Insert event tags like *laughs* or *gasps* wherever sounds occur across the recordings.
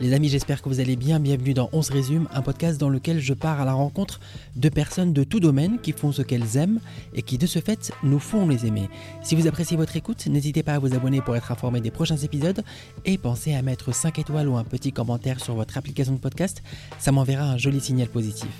Les amis, j'espère que vous allez bien. Bienvenue dans On se résume, un podcast dans lequel je pars à la rencontre de personnes de tout domaine qui font ce qu'elles aiment et qui de ce fait nous font les aimer. Si vous appréciez votre écoute, n'hésitez pas à vous abonner pour être informé des prochains épisodes et pensez à mettre 5 étoiles ou un petit commentaire sur votre application de podcast, ça m'enverra un joli signal positif.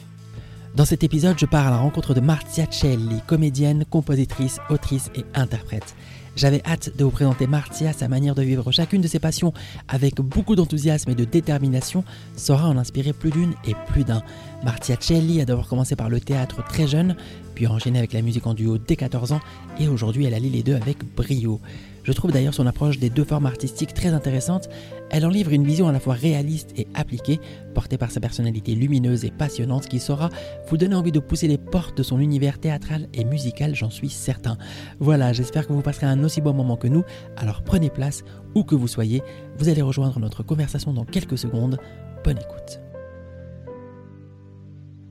Dans cet épisode, je pars à la rencontre de Marzia Celli, comédienne, compositrice, autrice et interprète. J'avais hâte de vous présenter Martia, sa manière de vivre chacune de ses passions avec beaucoup d'enthousiasme et de détermination saura en inspirer plus d'une et plus d'un. Martia Celli a d'abord commencé par le théâtre très jeune, puis enchaîné avec la musique en duo dès 14 ans, et aujourd'hui elle allie les deux avec brio. Je trouve d'ailleurs son approche des deux formes artistiques très intéressante. Elle en livre une vision à la fois réaliste et appliquée, portée par sa personnalité lumineuse et passionnante qui saura vous donner envie de pousser les portes de son univers théâtral et musical, j'en suis certain. Voilà, j'espère que vous passerez un aussi bon moment que nous, alors prenez place, où que vous soyez, vous allez rejoindre notre conversation dans quelques secondes. Bonne écoute.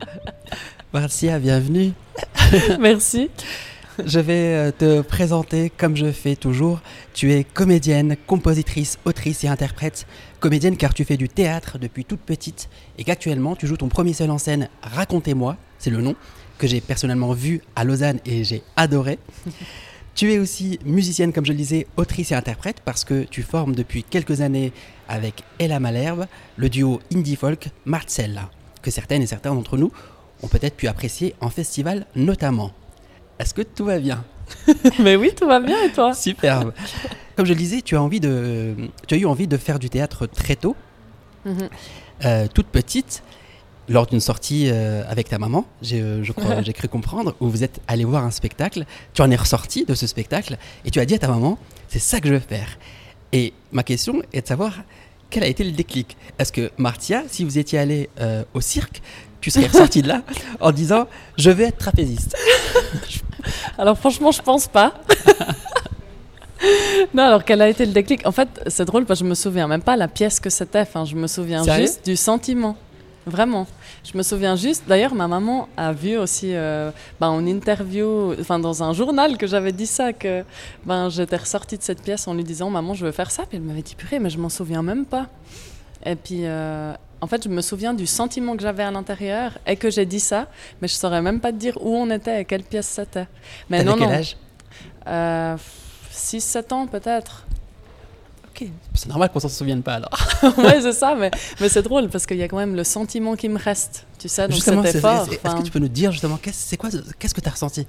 *laughs* Marcia, bienvenue. *laughs* Merci. *laughs* Je vais euh, te présenter comme je fais toujours. Tu es comédienne, compositrice, autrice et interprète. Comédienne car tu fais du théâtre depuis toute petite et qu'actuellement tu joues ton premier seul en scène Racontez-moi, c'est le nom, que j'ai personnellement vu à Lausanne et j'ai adoré. *laughs* tu es aussi musicienne, comme je le disais, autrice et interprète parce que tu formes depuis quelques années avec Ella Malherbe le duo indie folk Marcella, que certaines et certains d'entre nous ont peut-être pu apprécier en festival notamment. Est-ce que tout va bien *laughs* Mais oui, tout va bien et toi Superbe. Comme je le disais, tu as, envie de, tu as eu envie de faire du théâtre très tôt, Mhm. euh, toute petite, lors d'une sortie euh, avec ta maman, j'ai, je crois, *laughs* j'ai cru comprendre, où vous êtes allé voir un spectacle, tu en es ressorti de ce spectacle, et tu as dit à ta maman, c'est ça que je veux faire. Et ma question est de savoir quel a été le déclic? Est-ce que Martia, si vous étiez allé euh, au cirque, tu serais ressorti de là *laughs* en disant, je vais être trapéziste? Alors franchement, je pense pas. *laughs* non, alors quel a été le déclic? En fait, c'est drôle parce que je me souviens même pas la pièce que c'était. Enfin, je me souviens Sérieux? juste du sentiment. Vraiment. Je me souviens juste. D'ailleurs, ma maman a vu aussi euh, ben, en interview, enfin dans un journal que j'avais dit ça, que ben, j'étais ressortie de cette pièce en lui disant Maman, je veux faire ça. Puis elle m'avait dit Purée, mais je m'en souviens même pas. Et puis, euh, en fait, je me souviens du sentiment que j'avais à l'intérieur et que j'ai dit ça, mais je saurais même pas te dire où on était et quelle pièce c'était. Mais non, quel non. âge? Euh, 6-7 ans peut-être. Ok, c'est normal qu'on s'en souvienne pas alors. *laughs* ouais, c'est ça, mais, mais c'est drôle parce qu'il y a quand même le sentiment qui me reste. Tu sais, donc Justement, c'était c'est- fort. c'est- est-ce enfin. que tu peux nous dire justement qu'est-ce que tu as ressenti?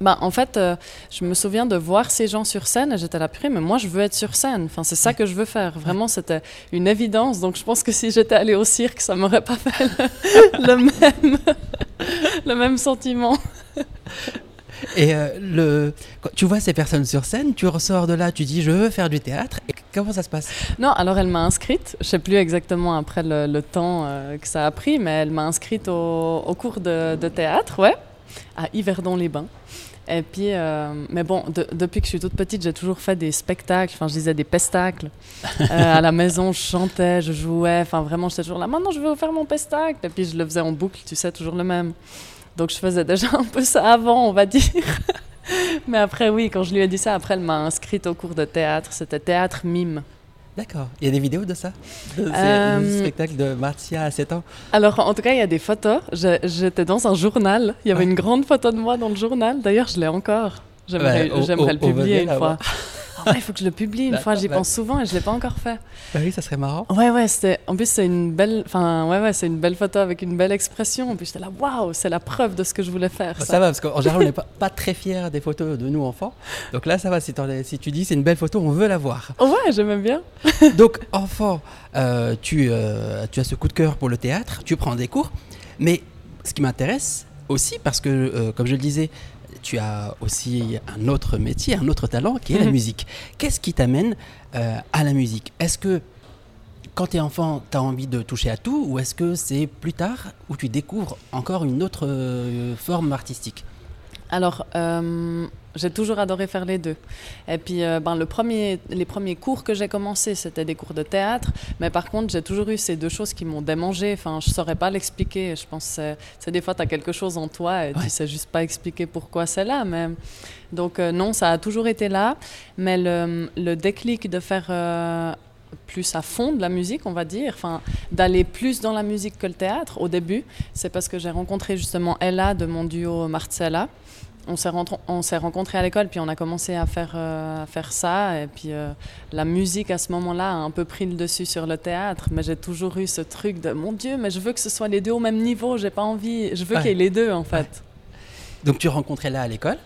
Bah, en fait, euh, je me souviens de voir ces gens sur scène et j'étais là, purée, mais moi je veux être sur scène. Enfin, c'est ça que je veux faire. Vraiment, c'était une évidence. Donc je pense que si j'étais allée au cirque, ça m'aurait pas fait le, *laughs* le même, le même sentiment. Et euh, le, quand tu vois ces personnes sur scène, tu ressors de là, tu dis je veux faire du théâtre. Et comment ça se passe? Non, alors elle m'a inscrite, je sais plus exactement après le, le temps euh, que ça a pris, mais elle m'a inscrite au, au cours de, de théâtre, ouais, à Yverdon-les-Bains. Et puis, euh, mais bon, de- depuis que je suis toute petite, j'ai toujours fait des spectacles, enfin je disais des pestacles. *laughs* Euh, à la maison, je chantais, je jouais, enfin vraiment, j'étais toujours là, maintenant je veux faire mon pestacle. Et puis je le faisais en boucle, tu sais, toujours le même. Donc je faisais déjà un peu ça avant, on va dire. *laughs* Mais après, oui, quand je lui ai dit ça, après, elle m'a inscrite au cours de théâtre. C'était théâtre mime. D'accord. Il y a des vidéos de ça? De Euh, du spectacle de Martia à 7 ans? Alors, en tout cas, il y a des photos. J'étais dans un journal. Il y avait Ouais. une grande photo de moi dans le journal. D'ailleurs, je l'ai encore. J'aimerais le publier une fois. *laughs* Ah ouais, il faut que je le publie une fois. J'y pense souvent et je l'ai pas encore fait. Bah oui, ça serait marrant. Ouais, ouais. C'était. En plus, c'est une belle. Enfin, ouais, ouais. C'est une belle photo avec une belle expression. Et puis j'étais là, waouh, c'est la preuve de ce que je voulais faire. Bah, ça. ça va, parce qu'en général, on n'est pas, pas très fiers des photos de nous enfants. Donc là, ça va. Si, t'en es- si tu dis c'est une belle photo, on veut la voir. Ouais, j'aimais bien. *laughs* Donc, enfant, euh, tu, euh, tu as ce coup de cœur pour le théâtre, tu prends des cours. Mais ce qui m'intéresse aussi, parce que, euh, comme je le disais, tu as aussi un autre métier, un autre talent qui est la Mhm. musique. Qu'est-ce qui t'amène euh, à la musique? Est-ce que quand tu es enfant, tu as envie de toucher à tout ou est-ce que c'est plus tard où tu découvres encore une autre euh, forme artistique? Alors, euh, j'ai toujours adoré faire les deux. Et puis, euh, ben, le premier, les premiers cours que j'ai commencé, c'était des cours de théâtre. Mais par contre, j'ai toujours eu ces deux choses qui m'ont démangé. Enfin, je saurais pas l'expliquer. Je pense que des fois, tu as quelque chose en toi et Ouais. tu sais juste pas expliquer pourquoi c'est là. Mais... Donc, euh, non, ça a toujours été là. Mais le, le déclic de faire euh, plus à fond de la musique, on va dire, enfin, d'aller plus dans la musique que le théâtre au début. C'est parce que j'ai rencontré justement Ella de mon duo Marcella. On s'est, on s'est rencontrés à l'école, puis on a commencé à faire, euh, à faire ça. Et puis euh, la musique à ce moment-là a un peu pris le dessus sur le théâtre. Mais j'ai toujours eu ce truc de mon Dieu, mais je veux que ce soit les deux au même niveau. J'ai pas envie, je veux qu'il y ait les deux en fait. Donc tu rencontrais là à l'école?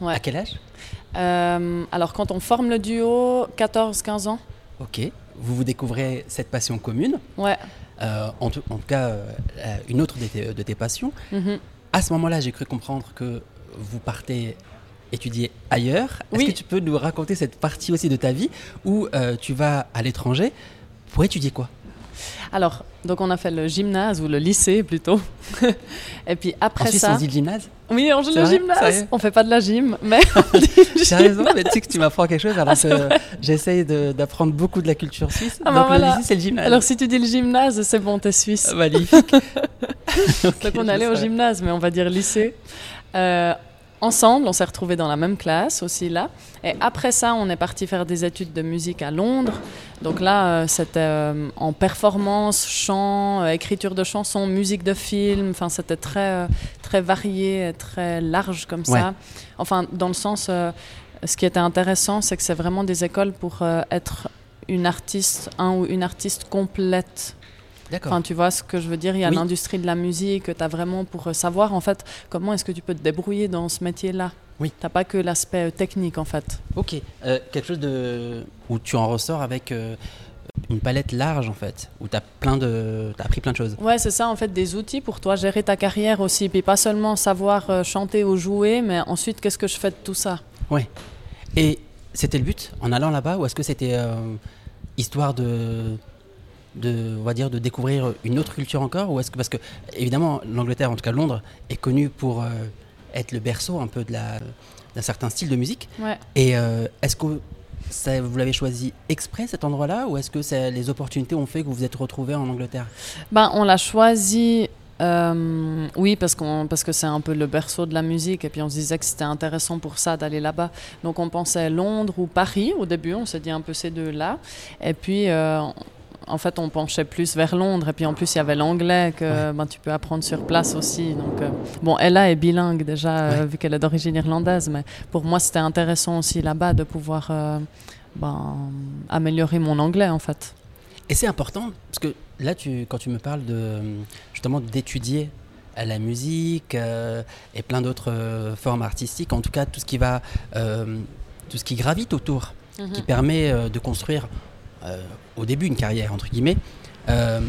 Ouais. À quel âge? Euh, alors quand on forme le duo, 14-15 ans. Ok. Vous vous découvrez cette passion commune. Ouais. En, tout, en tout cas, une autre de tes, de tes passions. Mhm. À ce moment-là, j'ai cru comprendre que vous partez étudier ailleurs. Est-ce Oui. que tu peux nous raconter cette partie aussi de ta vie où euh, tu vas à l'étranger pour étudier quoi? Alors, donc on a fait le gymnase ou le lycée plutôt. *laughs* Et puis après En Suisse, ça. on dit le gymnase? Oui, on joue le vrai? gymnase. On fait pas de la gym, mais *laughs* on dit le Sérieusement, mais tu sais que tu m'apprends quelque chose alors que j'essaye d'apprendre beaucoup de la culture suisse. Ah bah Donc voilà. le lycée, c'est le gymnase. Alors si tu dis le gymnase, c'est bon, t'es suisse. Ah, Magnifique. *laughs* Ok, Donc on allait au gymnase, mais on va dire lycée. Euh, ensemble, on s'est retrouvés dans la même classe aussi là. Et après ça, on est parti faire des études de musique à Londres. Donc là, euh, c'était euh, en performance, chant, euh, écriture de chansons, musique de film. Enfin, c'était très, très varié, très large comme Ouais. ça. Enfin, dans le sens, ce qui était intéressant, c'est que c'est vraiment des écoles pour être une artiste, un ou une artiste complète. D'accord. Enfin, tu vois ce que je veux dire Il y a Oui. l'industrie de la musique, tu as vraiment pour euh, savoir en fait comment est-ce que tu peux te débrouiller dans ce métier-là. Oui. Tu pas que l'aspect euh, technique en fait. Ok. Euh, quelque chose de où tu en ressors avec euh, une palette large en fait, où tu as plein de, t'as appris plein de choses. Ouais, c'est ça en fait, des outils pour toi gérer ta carrière aussi. Puis pas seulement savoir euh, chanter ou jouer, mais ensuite qu'est-ce que je fais de tout ça? Et c'était le but en allant là-bas, ou est-ce que c'était histoire de, de, on va dire, de découvrir une autre culture encore, ou est-ce que parce que évidemment l'Angleterre, en tout cas Londres, est connue pour euh, être le berceau un peu de la d'un certain style de musique. Ouais. Et euh, est-ce que ça, vous l'avez choisi exprès cet endroit-là, ou est-ce que c'est- les opportunités ont fait que vous vous êtes retrouvé en Angleterre? Ben, on l'a choisi. euh, oui, parce, qu'on, parce que c'est un peu le berceau de la musique, et puis on se disait que c'était intéressant pour ça d'aller là-bas. Donc on pensait Londres ou Paris au début, on s'est dit un peu ces deux-là. Et puis euh, en fait, on penchait plus vers Londres, et puis en plus il y avait l'anglais que ben, tu peux apprendre sur place aussi. Donc, euh, bon, Ella est bilingue déjà, euh, vu qu'elle est d'origine irlandaise, mais pour moi c'était intéressant aussi là-bas de pouvoir euh, ben, améliorer mon anglais en fait. Et c'est important, parce que là, tu, quand tu me parles de justement d'étudier la musique et plein d'autres formes artistiques, en tout cas tout ce qui va, tout ce qui gravite autour, qui permet euh, de construire au début une carrière entre guillemets. euh,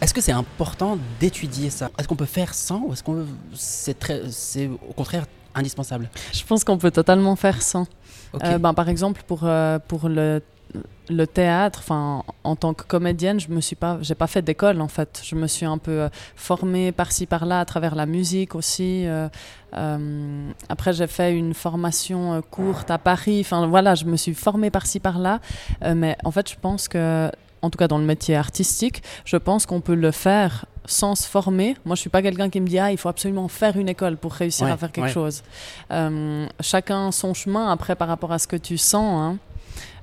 est-ce que c'est important d'étudier ça? Est-ce qu'on peut faire sans ou est-ce qu'on c'est très, c'est au contraire indispensable? Je pense qu'on peut totalement faire sans. Ok. Euh, ben, par exemple, pour, euh, pour le, le théâtre, enfin, en tant que comédienne, je me suis pas, j'ai pas fait d'école en fait. Je me suis un peu euh, formée par-ci par-là à travers la musique aussi. euh, euh, après, j'ai fait une formation courte à Paris. Enfin, voilà, je me suis formée par-ci par-là. Euh, mais en fait, je pense que, en tout cas dans le métier artistique, je pense qu'on peut le faire sans se former. Moi, je suis pas quelqu'un qui me dit ah, il faut absolument faire une école pour réussir Ouais, à faire quelque ouais. chose. Chacun son chemin après par rapport à ce que tu sens. hein.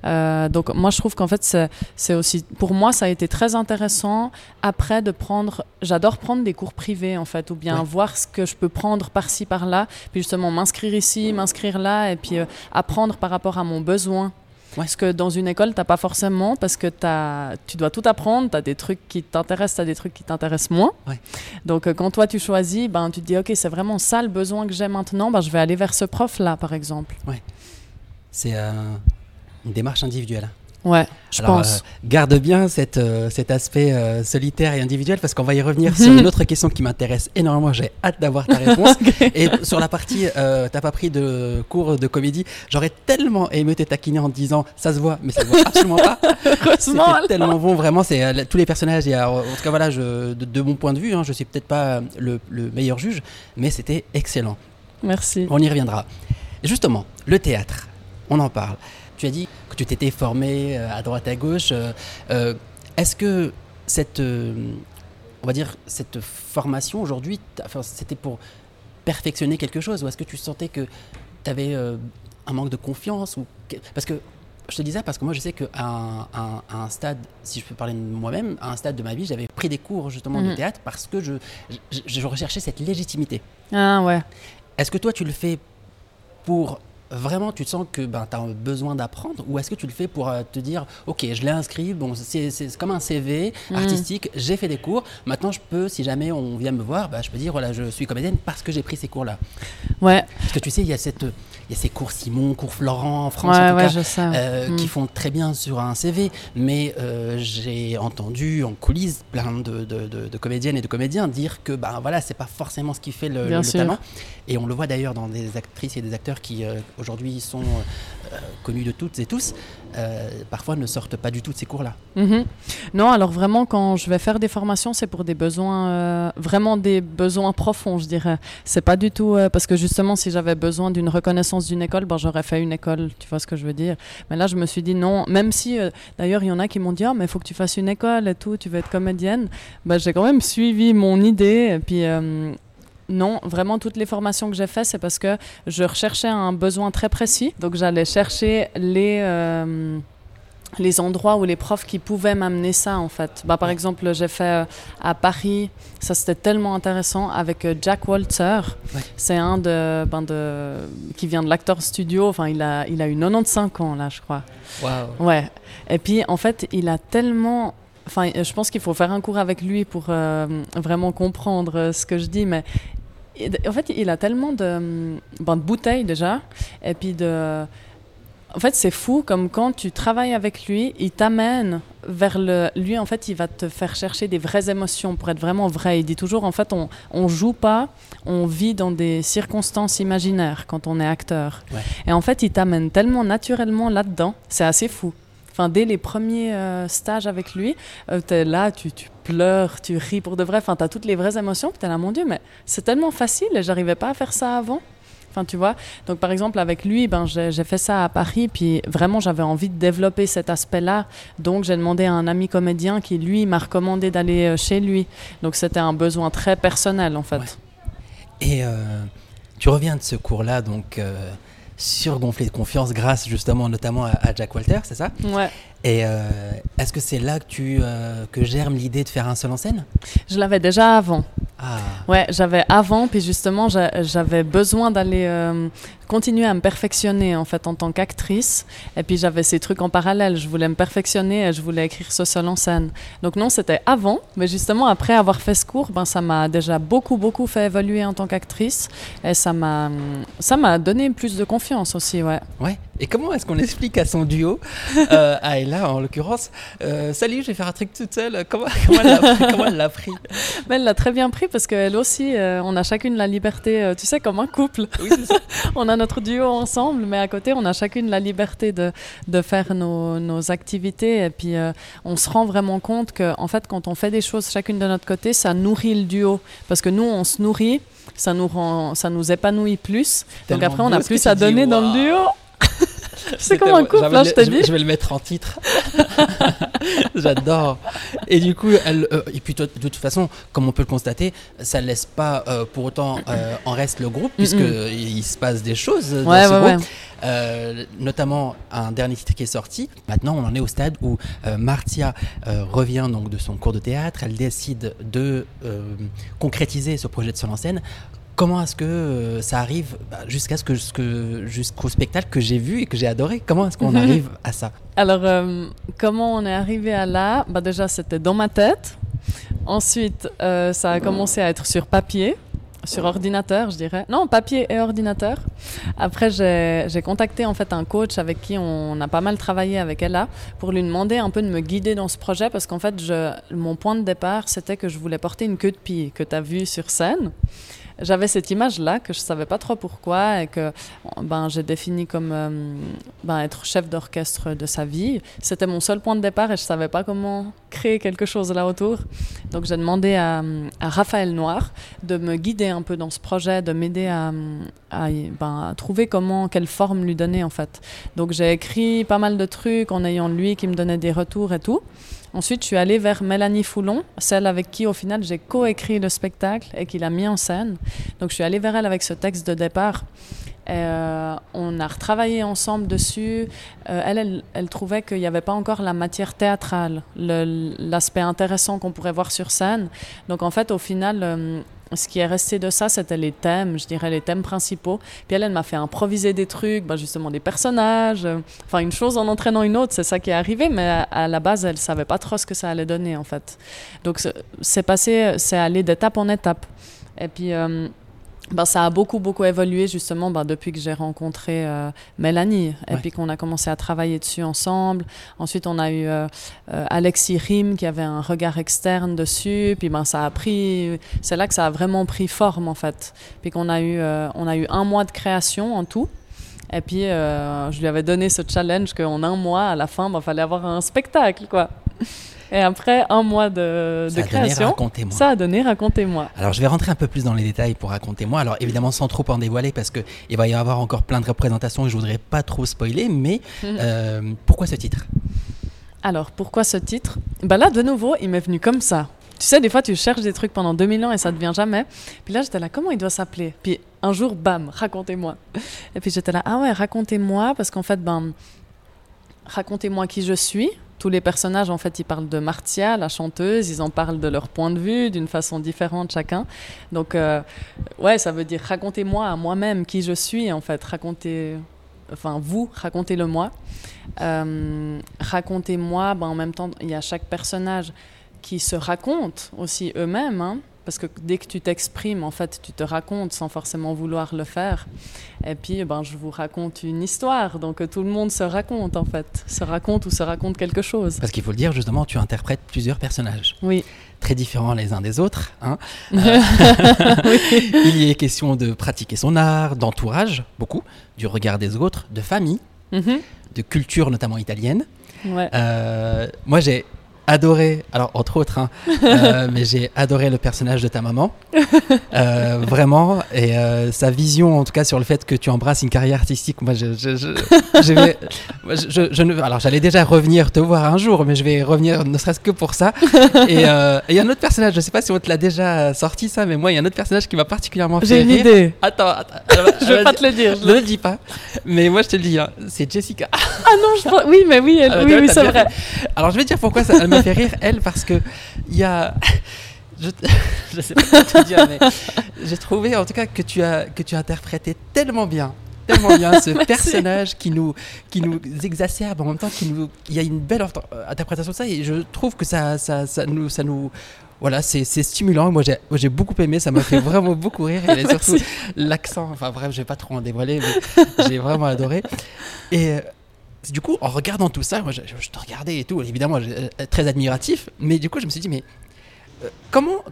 Euh, donc moi je trouve qu'en fait c'est c'est aussi pour moi ça a été très intéressant après de prendre j'adore prendre des cours privés en fait ou bien Ouais. voir ce que je peux prendre par-ci par-là puis justement m'inscrire ici m'inscrire là et puis euh, apprendre par rapport à mon besoin Ouais. Parce que dans une école, t'as pas forcément, parce que as, tu dois tout apprendre, tu as des trucs qui t'intéressent, tu as des trucs qui t'intéressent moins. Ouais. Donc euh, quand toi tu choisis, ben, tu te dis, ok, c'est vraiment ça le besoin que j'ai maintenant, ben, je vais aller vers ce prof-là, par exemple. C'est euh, une démarche individuelle. Ouais, je Alors, pense. euh, garde bien cette, euh, cet aspect euh, solitaire et individuel parce qu'on va y revenir sur *laughs* une autre question qui m'intéresse énormément. J'ai hâte d'avoir ta réponse. *laughs* Et sur la partie, t'as pas pris de cours de comédie, j'aurais tellement aimé te taquiner en te disant ça se voit, mais ça se voit absolument pas. *laughs* Heureusement, C'était tellement bon, vraiment. C'est tous les personnages. Et, en tout cas, voilà, je, de, de mon point de vue, hein, je suis peut-être pas le, le meilleur juge, mais c'était excellent. Merci. On y reviendra. Justement, le théâtre, on en parle. Tu as dit que tu t'étais formé euh, à droite à gauche. euh, euh, Est-ce que cette, on va dire, cette formation aujourd'hui, enfin, c'était pour perfectionner quelque chose ou est-ce que tu sentais que tu avais un manque de confiance ou Parce que je te dis ça parce que moi, je sais qu'à un, stade, si je peux parler de moi-même, à un stade de ma vie, j'avais pris des cours justement de Mhm. théâtre parce que je, je, je recherchais cette légitimité. Ah ouais. Est-ce que toi, tu le fais pour vraiment, tu te sens que ben, tu as besoin d'apprendre ou est-ce que tu le fais pour euh, te dire, ok, je l'ai inscrit, bon, c'est comme un CV Mhm. artistique, j'ai fait des cours, maintenant je peux, si jamais on vient me voir, bah, je peux dire, voilà, je suis comédienne parce que j'ai pris ces cours-là. Ouais, Parce que tu sais, il y a, cette, il y a ces cours Simon, cours Florent en France, ouais, en tout ouais, cas, je sais. euh, Mm. qui font très bien sur un CV, mais euh, j'ai entendu en coulisses plein de, de- de- de comédiennes et de comédiens dire que ben voilà, c'est pas forcément ce qui fait le, le talent. Et on le voit d'ailleurs dans des actrices et des acteurs qui euh, aujourd'hui sont euh, connus de toutes et tous, euh, parfois ne sortent pas du tout de ces cours-là. Mhm. Non, alors vraiment, quand je vais faire des formations, c'est pour des besoins, euh, vraiment des besoins profonds, je dirais. C'est pas du tout, euh, parce que justement, si j'avais besoin d'une reconnaissance d'une école, ben, j'aurais fait une école, tu vois ce que je veux dire. Mais là, je me suis dit non, même si, euh, d'ailleurs, il y en a qui m'ont dit, ah, mais il faut que tu fasses une école et tout, tu veux être comédienne. Ben, j'ai quand même suivi mon idée, et puis. Non, vraiment toutes les formations que j'ai faites, c'est parce que je recherchais un besoin très précis. Donc j'allais chercher les, euh, les endroits où les profs qui pouvaient m'amener ça en fait. Bah, par exemple, j'ai fait euh, à Paris, ça c'était tellement intéressant avec euh, Jack Walter. Ouais. C'est un de, ben, de qui vient de l'acteur studio. Enfin, il a il a eu 95 ans là, je crois. Waouh Ouais. Et puis en fait, il a tellement Enfin, je pense qu'il faut faire un cours avec lui pour euh, vraiment comprendre ce que je dis, mais et- en fait, il a tellement de, ben, de bouteilles déjà, et puis de. En fait, c'est fou comme quand tu travailles avec lui, il t'amène vers le. Lui, en fait, il va te faire chercher des vraies émotions pour être vraiment vrai. Il dit toujours, en fait, on, on joue pas, on vit dans des circonstances imaginaires quand on est acteur. Ouais. Et en fait, il t'amène tellement naturellement là-dedans, c'est assez fou. Dès les premiers euh, stages avec lui, euh, tu es là, tu, pleures, tu ris pour de vrai. Enfin, tu as toutes les vraies émotions. Tu es là, mon Dieu, mais c'est tellement facile j'arrivais pas à faire ça avant. Enfin, tu vois. Donc, par exemple, avec lui, ben, j'ai fait ça à Paris, puis vraiment, j'avais envie de développer cet aspect-là. Donc, j'ai demandé à un ami comédien qui, lui, m'a recommandé d'aller euh, chez lui. Donc, c'était un besoin très personnel, en fait. Et euh, tu reviens de ce cours-là, donc surgonflé de confiance grâce justement notamment à, Jack Walter, c'est ça? Ouais. Et euh, est-ce que c'est là que tu euh, que germe l'idée de faire un seul en scène? Je l'avais déjà avant. Ah, Ouais, j'avais avant, puis justement, j'a- j'avais besoin d'aller euh, continuer à me perfectionner en fait en tant qu'actrice. Et puis j'avais ces trucs en parallèle. Je voulais me perfectionner et je voulais écrire ce seul en scène. Donc non, c'était avant, mais justement après avoir fait ce cours, ben ça m'a déjà beaucoup beaucoup fait évoluer en tant qu'actrice et ça m'a ça m'a donné plus de confiance aussi, ouais. ouais. Et comment est-ce qu'on explique à son duo, euh, *laughs* à Ella en l'occurrence, euh, salut, je vais faire un truc toute seule. Comment, *laughs* comment elle l'a pris Mais *laughs* elle l'a très bien pris parce qu'elle aussi, euh, on a chacune la liberté, euh, tu sais, comme un couple. Oui, c'est ça. on a notre duo ensemble, mais à côté, on a chacune la liberté de, de faire nos, nos activités. Et puis, on se rend vraiment compte que, en fait, quand on fait des choses chacune de notre côté, ça nourrit le duo. Parce que nous, on se nourrit, ça nous, rend, ça nous épanouit plus. Donc après, on a plus à donner dans le duo. C'est comme un couple, le- je je, dis. je vais le mettre en titre. *laughs* J'adore. Et du coup, elle, euh, et puis de toute façon, comme on peut le constater, ça ne laisse pas euh, pour autant euh, en reste le groupe, puisque il se passe des choses dans ce ouais, groupe. ouais. Notamment un dernier titre qui est sorti. Maintenant, on en est au stade où Martia revient donc de son cours de théâtre. Elle décide de concrétiser ce projet de seul en scène. Comment est-ce que euh, ça arrive bah, jusqu'à ce que, jusqu'au spectacle que j'ai vu et que j'ai adoré? Comment est-ce qu'on *laughs* arrive à ça? Alors, euh, comment on est arrivé à là? Bah Déjà, c'était dans ma tête. Ensuite, euh, ça a commencé à être sur papier, sur ordinateur, je dirais. Non, papier et ordinateur. Après, j'ai j'ai contacté en fait un coach avec qui on a pas mal travaillé avec Ella pour lui demander un peu de me guider dans ce projet parce qu'en fait, je, mon point de départ, c'était que je voulais porter une queue de pie que tu as vue sur scène. J'avais cette image-là que je savais pas trop pourquoi et que ben, j'ai défini comme euh, ben, être chef d'orchestre de sa vie. C'était mon seul point de départ et je savais pas comment créer quelque chose là autour. Donc j'ai demandé à, Raphaël Noir de me guider un peu dans ce projet, de m'aider à, ben, trouver comment, quelle forme lui donner en fait. Donc j'ai écrit pas mal de trucs en ayant lui qui me donnait des retours et tout. Ensuite, je suis allée vers Mélanie Foulon, celle avec qui, au final, j'ai coécrit le spectacle et qui l'a mis en scène. Donc, je suis allée vers elle avec ce texte de départ. Euh, on a retravaillé ensemble dessus. Euh, elle, elle, trouvait qu'il n'y avait pas encore la matière théâtrale, l'aspect intéressant qu'on pourrait voir sur scène. Donc en fait, au final, euh, ce qui est resté de ça, c'était les thèmes, je dirais les thèmes principaux. Puis elle, elle m'a fait improviser des trucs, bah, justement des personnages, enfin une chose en entraînant une autre, c'est ça qui est arrivé, mais à, la base, elle savait pas trop ce que ça allait donner en fait. Donc c'est passé, c'est allé d'étape en étape. Et puis ben, ça a beaucoup, beaucoup évolué justement ben, depuis que j'ai rencontré euh, Mélanie et puis qu'on a commencé à travailler dessus ensemble. Ensuite, on a eu euh, euh, Alexis Rim qui avait un regard externe dessus. Puis ben, ça a pris, c'est là que ça a vraiment pris forme en fait. Puis qu'on a, eu, on a eu un mois de création en tout. Et puis, je lui avais donné ce challenge qu'en un mois, à la fin, il ben, fallait avoir un spectacle, quoi. *laughs* Et après un mois de, ça création, ça a donné Racontez-moi. Alors je vais rentrer un peu plus dans les détails pour Racontez-moi. Alors évidemment sans trop en dévoiler parce qu'il va y avoir encore plein de représentations et je voudrais pas trop spoiler, mais *laughs* euh, pourquoi ce titre? Alors pourquoi ce titre? Ben Là de nouveau, il m'est venu comme ça. Tu sais, des fois, tu cherches des trucs pendant 2000 ans et ça ne devient jamais. Puis là, j'étais là, comment il doit s'appeler? Puis un jour, bam, racontez-moi. Et puis j'étais là, ah ouais, racontez-moi, parce qu'en fait, ben, racontez-moi qui je suis, tous les personnages, en fait, ils parlent de Martia, la chanteuse, ils en parlent de leur point de vue, d'une façon différente chacun. Donc, euh, ouais, ça veut dire racontez-moi à moi-même qui je suis, en fait. Racontez, enfin, vous, racontez-le moi. Euh, racontez-moi, ben, en même temps, il y a chaque personnage qui se raconte aussi eux-mêmes. Hein. Parce que dès que tu t'exprimes, en fait, tu te racontes sans forcément vouloir le faire. Et puis, ben, je vous raconte une histoire. Donc, tout le monde se raconte, en fait. Se raconte ou se raconte quelque chose. Parce qu'il faut le dire, justement, tu interprètes plusieurs personnages. Oui. Très différents les uns des autres. Hein. *laughs* Euh, *laughs* il y est question de pratiquer son art, d'entourage, beaucoup, du regard des autres, de famille, mm-hmm. de culture, notamment italienne. Ouais. Euh, moi, j'ai adoré, alors entre autres, hein, *laughs* euh, mais j'ai adoré le personnage de ta maman, euh, vraiment, et euh, sa vision en tout cas sur le fait que tu embrasses une carrière artistique. Moi, je, je, je, ne, alors j'allais déjà revenir te voir un jour, mais je vais revenir ne serait-ce que pour ça. *laughs* Et il y a un autre personnage, je sais pas si on te l'a déjà sorti ça, mais moi il y a un autre personnage qui m'a particulièrement fait J'ai une idée. Attends, attends. *laughs* je vais pas te le dire. Je ne le dis pas, mais moi je te le dis, hein, c'est Jessica. ah non, je... oui, mais oui, ah, oui, oui c'est vrai. Alors je vais dire pourquoi ça fait rire, elle, parce que il y a. Je, *laughs* je sais pas comment te dire, mais j'ai trouvé en tout cas que tu as, que tu as interprété tellement bien tellement bien ce *laughs* personnage qui nous, qui nous exacerbe en même temps, qui nous, il y a une belle interprétation de ça et je trouve que ça, ça, ça nous, ça nous, voilà, c'est stimulant. Moi, j'ai beaucoup aimé, ça m'a fait vraiment beaucoup rire et *laughs* surtout l'accent. Enfin bref, je vais pas trop en dévoiler, mais j'ai vraiment adoré. Et euh, du coup, en regardant tout ça, moi, je, te regardais et tout, évidemment, euh, très admiratif, mais du coup, je me suis dit, mais euh, comment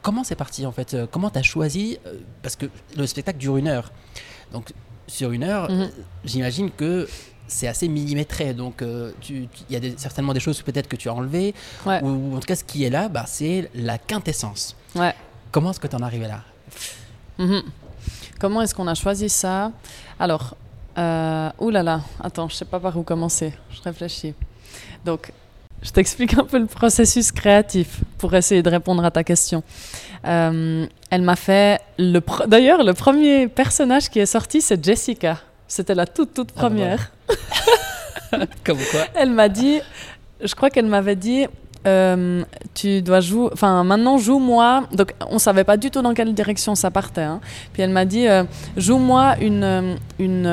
comment c'est parti en fait Comment tu as choisi Parce que le spectacle dure une heure. Donc, sur une heure, mhm. j'imagine que c'est assez millimétré. Donc, il y a certainement des choses peut-être que tu as enlevées. Ou, en tout cas, ce qui est là, bah, c'est la quintessence. Ouais. Comment est-ce que tu en es arrivé là? Mhm. Comment est-ce qu'on a choisi ça? Alors, euh, ouh là là, attends, je sais pas par où commencer. Je réfléchis. Donc, je t'explique un peu le processus créatif pour essayer de répondre à ta question. Euh, elle m'a fait le. D'ailleurs, le premier personnage qui est sorti, c'est Jessica. C'était la toute toute ah, bah première. *laughs* Comme quoi Elle m'a dit. Je crois qu'elle m'avait dit euh, tu dois jouer, enfin maintenant joue-moi. Donc on savait pas du tout dans quelle direction ça partait. Hein. Puis elle m'a dit euh, joue-moi une euh, une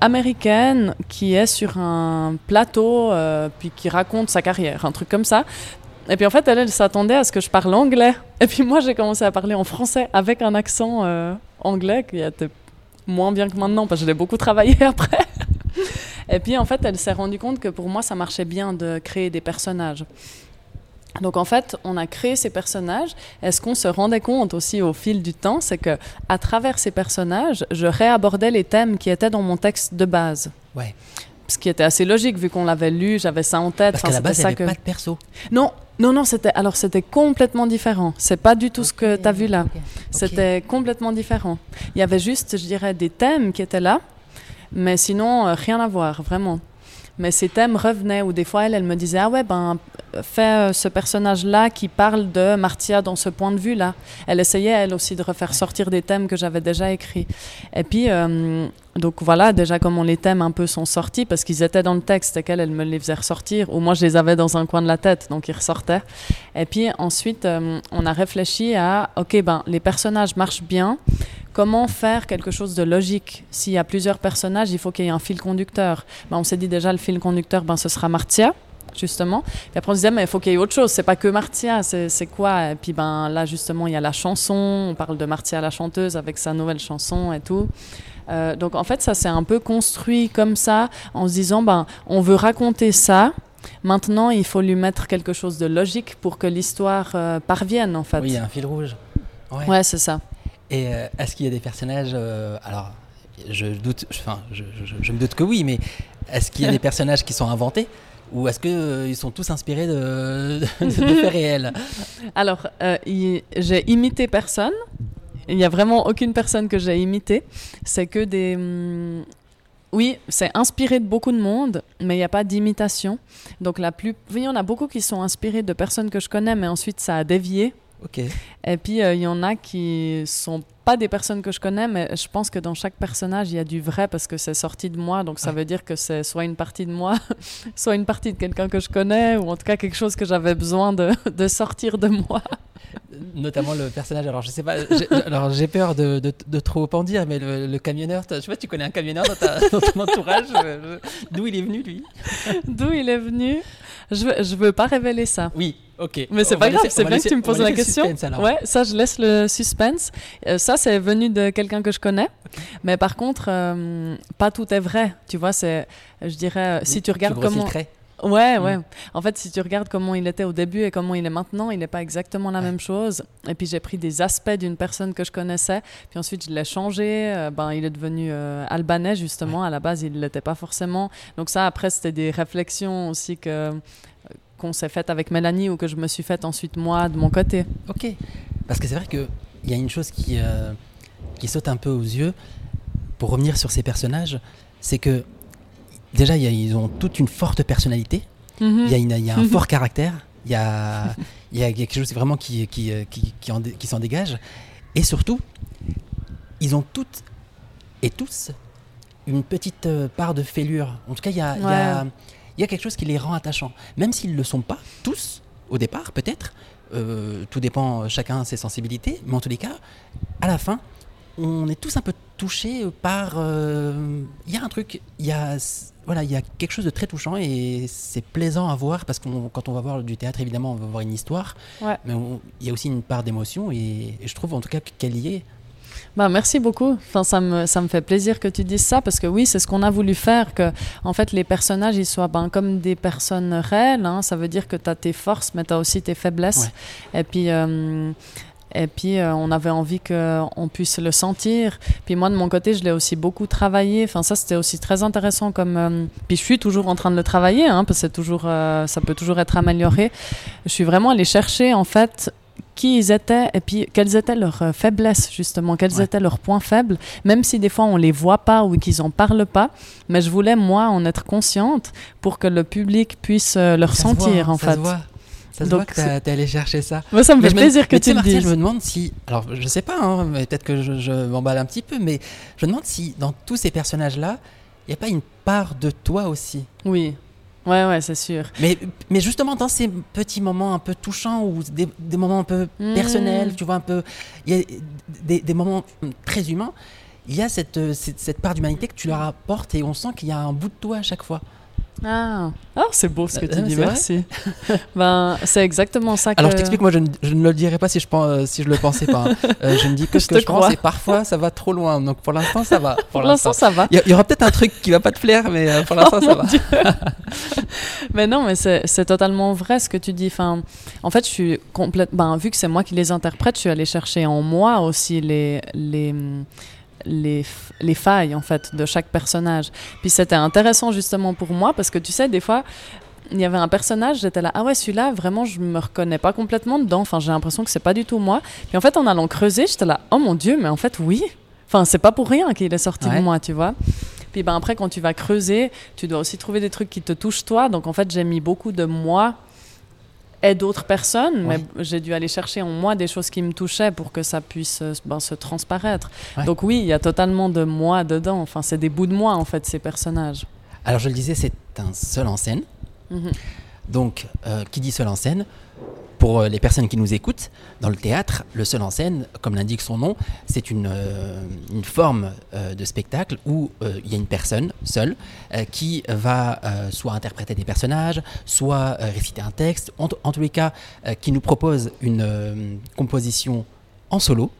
américaine qui est sur un plateau puis qui raconte sa carrière, un truc comme ça. Et puis en fait elle, elle s'attendait à ce que je parle anglais. Et puis moi j'ai commencé à parler en français avec un accent anglais qui était moins bien que maintenant parce que je l'ai beaucoup travaillé *laughs* après. Et puis en fait elle s'est rendue compte que pour moi ça marchait bien de créer des personnages. Donc en fait, on a créé ces personnages. Est-ce qu'on se rendait compte aussi au fil du temps, c'est que à travers ces personnages, je réabordais les thèmes qui étaient dans mon texte de base. Ouais. Ce qui était assez logique vu qu'on l'avait lu, j'avais ça en tête. Parce qu'à la base, il n'y avait pas de perso. Non, non, non, c'était alors c'était complètement différent. C'est pas du tout ce que tu as vu là. C'était complètement différent. Il y avait juste, je dirais, des thèmes qui étaient là, mais sinon euh, rien à voir, vraiment. Mais ces thèmes revenaient, ou des fois, elle, elle me disait, ah ouais, ben, fait ce personnage-là qui parle de Martia dans ce point de vue-là. Elle essayait, elle aussi, de refaire sortir des thèmes que j'avais déjà écrits. Et puis, donc voilà, déjà comment les thèmes un peu sont sortis, parce qu'ils étaient dans le texte et qu'elle, elle me les faisait ressortir, ou moi je les avais dans un coin de la tête, donc ils ressortaient. Et puis ensuite, on a réfléchi à, ok, ben les personnages marchent bien, comment faire quelque chose de logique? S'il y a plusieurs personnages, il faut qu'il y ait un fil conducteur. Ben, on s'est dit déjà, le fil conducteur, ben, ce sera Martia, justement. Puis après, on se disait, mais il faut qu'il y ait autre chose. C'est pas que Martia, c'est quoi? Et puis ben, là, justement, il y a la chanson. On parle de Martia, la chanteuse, avec sa nouvelle chanson et tout. Euh, donc en fait, ça s'est un peu construit comme ça, en se disant, ben, on veut raconter ça. Maintenant, il faut lui mettre quelque chose de logique pour que l'histoire euh, parvienne, en fait. Oui, il y a un fil rouge. ouais c'est ça. Et euh, est-ce qu'il y a des personnages Alors, je doute, enfin, je, je, me doute que oui, mais est-ce qu'il y a *laughs* des personnages qui sont inventés? Ou est-ce qu'ils euh, sont tous inspirés de, *laughs* faits réels? Alors, j'ai imité personne. Il n'y a vraiment aucune personne que j'ai imité. C'est que des. Hum, oui, c'est inspiré de beaucoup de monde, mais il n'y a pas d'imitation. Donc, la plus. il y en a beaucoup qui sont inspirés de personnes que je connais, mais ensuite ça a dévié et puis, euh, il y en a qui sont pas des personnes que je connais, mais je pense que dans chaque personnage, il y a du vrai parce que c'est sorti de moi. Donc, ça veut dire que c'est soit une partie de moi, *laughs* soit une partie de quelqu'un que je connais, ou en tout cas quelque chose que j'avais besoin de, *laughs* de, sortir de moi. Notamment le personnage. Alors, je sais pas, alors j'ai peur de, de, trop en dire, mais le, camionneur, je sais pas, tu connais un camionneur dans, ta, *laughs* dans ton entourage. D'où il est venu, lui? D'où il est venu? Je veux, je veux pas révéler ça. Oui, ok. Mais c'est pas grave, c'est bien que tu me poses la question. Ouais, ça, je laisse le suspense. Euh, ça, c'est venu de quelqu'un que je connais. Mais par contre, euh, pas tout est vrai. Tu vois, c'est, je dirais, si tu regardes comment. Ouais, ouais. Mm. En fait, si tu regardes comment il était au début et comment il est maintenant, il n'est pas exactement la même chose. Et puis j'ai pris des aspects d'une personne que je connaissais, puis ensuite je l'ai changé. Euh, ben, il est devenu euh, albanais justement. À la base, il ne l'était pas forcément. Donc ça, après, c'était des réflexions aussi que euh, qu'on s'est faites avec Mélanie ou que je me suis faite ensuite moi de mon côté. Ok. Parce que c'est vrai qu'il y a une chose qui, qui saute un peu aux yeux pour revenir sur ces personnages, c'est que déjà, ils ont toute une forte personnalité. Mhm. Il y, a un fort caractère. Il y a, *laughs* y a quelque chose vraiment qui, qui, qui, qui s'en dégage. Et surtout, ils ont toutes et tous une petite euh, part de fêlure. En tout cas, il y a, y, a, y a, quelque chose qui les rend attachants. Même s'ils ne le sont pas tous, au départ, peut-être. Euh, tout dépend, chacun ses sensibilités. Mais en tous les cas, à la fin, on est tous un peu touchés par. Euh, il y a un truc, il y a voilà, il y a quelque chose de très touchant et c'est plaisant à voir parce que quand on va voir du théâtre, évidemment, on va voir une histoire, mais il y a aussi une part d'émotion et, je trouve en tout cas qu'elle y est. Bah, merci beaucoup. Enfin, ça, me, ça me fait plaisir que tu dises ça parce que oui, c'est ce qu'on a voulu faire, que en fait les personnages ils soient ben, comme des personnes réelles. Hein. ça veut dire que tu as tes forces, mais tu as aussi tes faiblesses. Et puis, euh, et puis, euh, on avait envie qu'on puisse le sentir. Puis moi, de mon côté, je l'ai aussi beaucoup travaillé. Enfin, ça, c'était aussi très intéressant. Comme, euh, Puis je suis toujours en train de le travailler, hein, parce que toujours, euh, ça peut toujours être amélioré. Je suis vraiment allée chercher, en fait, qui ils étaient et puis quelles étaient leurs faiblesses justement, quels étaient leurs points faibles, même si des fois on les voit pas ou qu'ils en parlent pas, mais je voulais moi en être consciente pour que le public puisse le ressentir en fait. Ça se voit que t'es allé chercher ça. Moi, ça me fait plaisir que tu le dises. Je me demande si, alors je sais pas, hein, peut-être que je, m'emballe un petit peu, mais je me demande si dans tous ces personnages-là, il n'y a pas une part de toi aussi. Oui. Ouais, ouais, c'est sûr. Mais, mais justement, dans ces petits moments un peu touchants ou des, des moments un peu hmm. personnels, tu vois, un peu. Il y a des, des moments très humains, il y a cette, cette, cette part d'humanité que tu leur apportes et on sent qu'il y a un bout de toi à chaque fois. Ah, oh, c'est beau ce que tu euh, dis, merci. *laughs* ben, c'est exactement ça que... Alors je t'explique, moi je ne, je ne, le dirais pas si je, pense, euh, si je le pensais pas. Hein. *laughs* Euh, je ne dis que ce que je pense et parfois ça va trop loin. Donc pour l'instant ça va. *laughs* Pour, l'instant ça va. Il y, aura peut-être un truc qui va pas te plaire, mais pour l'instant oh, ça va. mais non, mais c'est totalement vrai ce que tu dis. Enfin, en fait, je suis complètement... Ben, vu que c'est moi qui les interprète, je suis allée chercher en moi aussi les... les les, les, failles en fait de chaque personnage. Puis c'était intéressant justement pour moi parce que tu sais des fois il y avait un personnage, j'étais là, ah ouais, celui-là, vraiment, je me reconnais pas complètement dedans. Enfin, j'ai l'impression que c'est pas du tout moi. Puis en fait, en allant creuser, j'étais là, oh mon Dieu, mais en fait, oui. Enfin, c'est pas pour rien qu'il est sorti de moi, tu vois. Puis ben, après, quand tu vas creuser, tu dois aussi trouver des trucs qui te touchent toi. Donc en fait, j'ai mis beaucoup de moi et d'autres personnes, mais j'ai dû aller chercher en moi des choses qui me touchaient pour que ça puisse euh, ben, se transparaître. Donc oui, il y a totalement de moi dedans. Enfin, c'est des bouts de moi en fait ces personnages. Alors je le disais, c'est un seul en scène. Mhm. Donc, euh, qui dit seul en scène pour euh, les personnes qui nous écoutent, dans le théâtre, le seul en scène, comme l'indique son nom, c'est une, euh, forme de spectacle où il y a une personne seule qui va soit interpréter des personnages, soit réciter un texte, en, tous les cas, qui nous propose une composition en solo.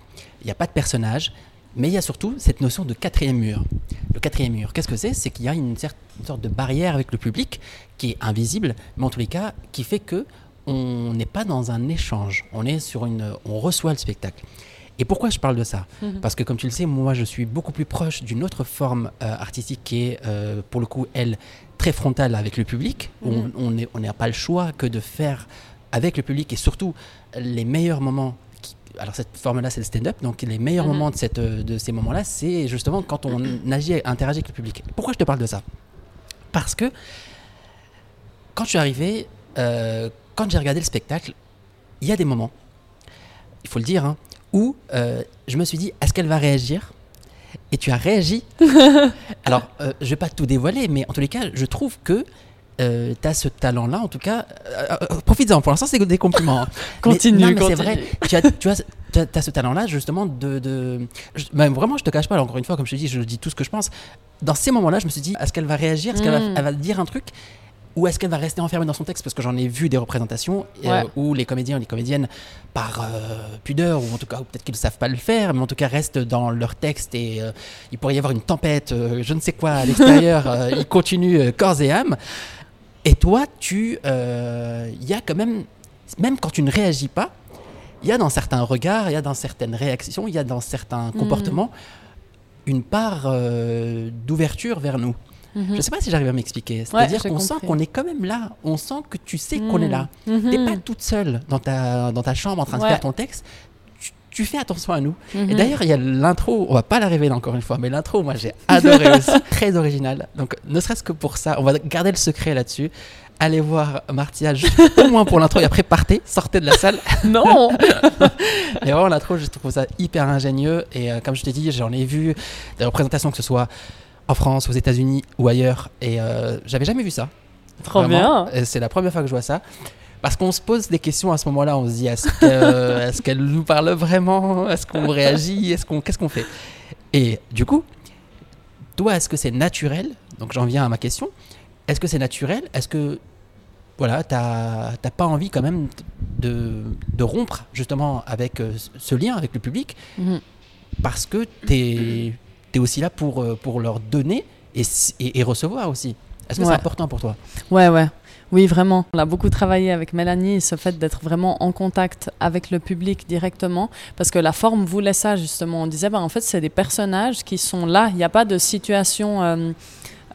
Il n'y a pas de personnage, mais il y a surtout cette notion de quatrième mur. Le quatrième mur, qu'est-ce que c'est? C'est qu'il y a une, une, sorte de barrière avec le public qui est invisible, mais en tous les cas, qui fait que on n'est pas dans un échange, on est sur une, on reçoit le spectacle. Et pourquoi je parle de ça? Mhm. Parce que comme tu le sais, moi je suis beaucoup plus proche d'une autre forme euh, artistique qui est, euh, pour le coup, elle, très frontale avec le public. Mhm. On On n'a pas le choix que de faire avec le public et surtout les meilleurs moments. alors cette forme-là, c'est le stand-up. Donc les meilleurs mhm. moments de, cette, de ces moments-là, c'est justement quand on *clears throat* agit, interagit avec le public. Pourquoi je te parle de ça? Parce que quand je suis arrivé, euh, quand j'ai regardé le spectacle, il y a des moments, il faut le dire, hein, où euh, je me suis dit, est-ce qu'elle va réagir? Et tu as réagi. *laughs* Alors, euh, je ne vais pas tout dévoiler, mais en tous les cas, je trouve que tu as ce talent-là, en tout cas. Profites-en, pour l'instant, c'est des compliments. Hein. *laughs* continue, C'est vrai, tu as, tu as, as, ce talent-là, justement, de. de vraiment, je te cache pas, encore une fois, comme je te dis, je dis tout ce que je pense. Dans ces moments-là, je me suis dit, est-ce qu'elle va réagir? Est-ce qu'elle va, elle va dire un truc? Ou est-ce qu'elle va rester enfermée dans son texte? Parce que j'en ai vu des représentations euh, où les comédiens ou les comédiennes, par euh, pudeur, ou en tout cas, peut-être qu'ils ne savent pas le faire, mais en tout cas restent dans leur texte et euh, il pourrait y avoir une tempête, je ne sais quoi, à *laughs* l'extérieur, ils continuent corps et âme. Et toi, tu. Il y a quand même. Même quand tu ne réagis pas, il y a dans certains regards, il y a dans certaines réactions, il y a dans certains mmh. comportements une part d'ouverture vers nous. Je ne sais pas si j'arrive à m'expliquer. C'est-à-dire qu'on sent qu'on est quand même là. On sent que tu sais qu'on est là. Tu mhm. n'es pas toute seule dans ta, dans ta chambre en train de faire ton texte. Tu, fais attention à nous. Et mhm. d'ailleurs, il y a l'intro, on va pas la révéler encore une fois, mais l'intro, moi j'ai adoré *laughs* aussi, très original. Donc, ne serait-ce que pour ça, on va garder le secret là-dessus allez voir Martia *laughs* au moins pour l'intro et après partez, sortez de la salle. *laughs* Non Mais vraiment l'intro, je trouve ça hyper ingénieux et euh, comme je t'ai dit, j'en ai vu des représentations que ce soit en France, aux États-Unis ou ailleurs. Et euh, j'avais jamais vu ça. Trop bien. C'est la première fois que je vois ça. Parce qu'on se pose des questions à ce moment-là. On se dit *laughs* est-ce qu'elle nous parle vraiment? Est-ce qu'on réagit? Est-ce qu'on qu'est-ce qu'on fait? Et du coup, toi, est-ce que c'est naturel? Donc j'en viens à ma question. Est-ce que c'est naturel? Est-ce que voilà, t'as pas envie quand même de, de, rompre justement avec euh, ce lien avec le public? Mhm. parce que tu tu es aussi là pour, euh, pour leur donner et, et, recevoir aussi. Est-ce que c'est important pour toi? Ouais, ouais. Oui, vraiment. On a beaucoup travaillé avec Mélanie, ce fait d'être vraiment en contact avec le public directement, parce que la forme voulait ça, justement. On disait, bah, en fait, c'est des personnages qui sont là. Il n'y a pas de situation euh,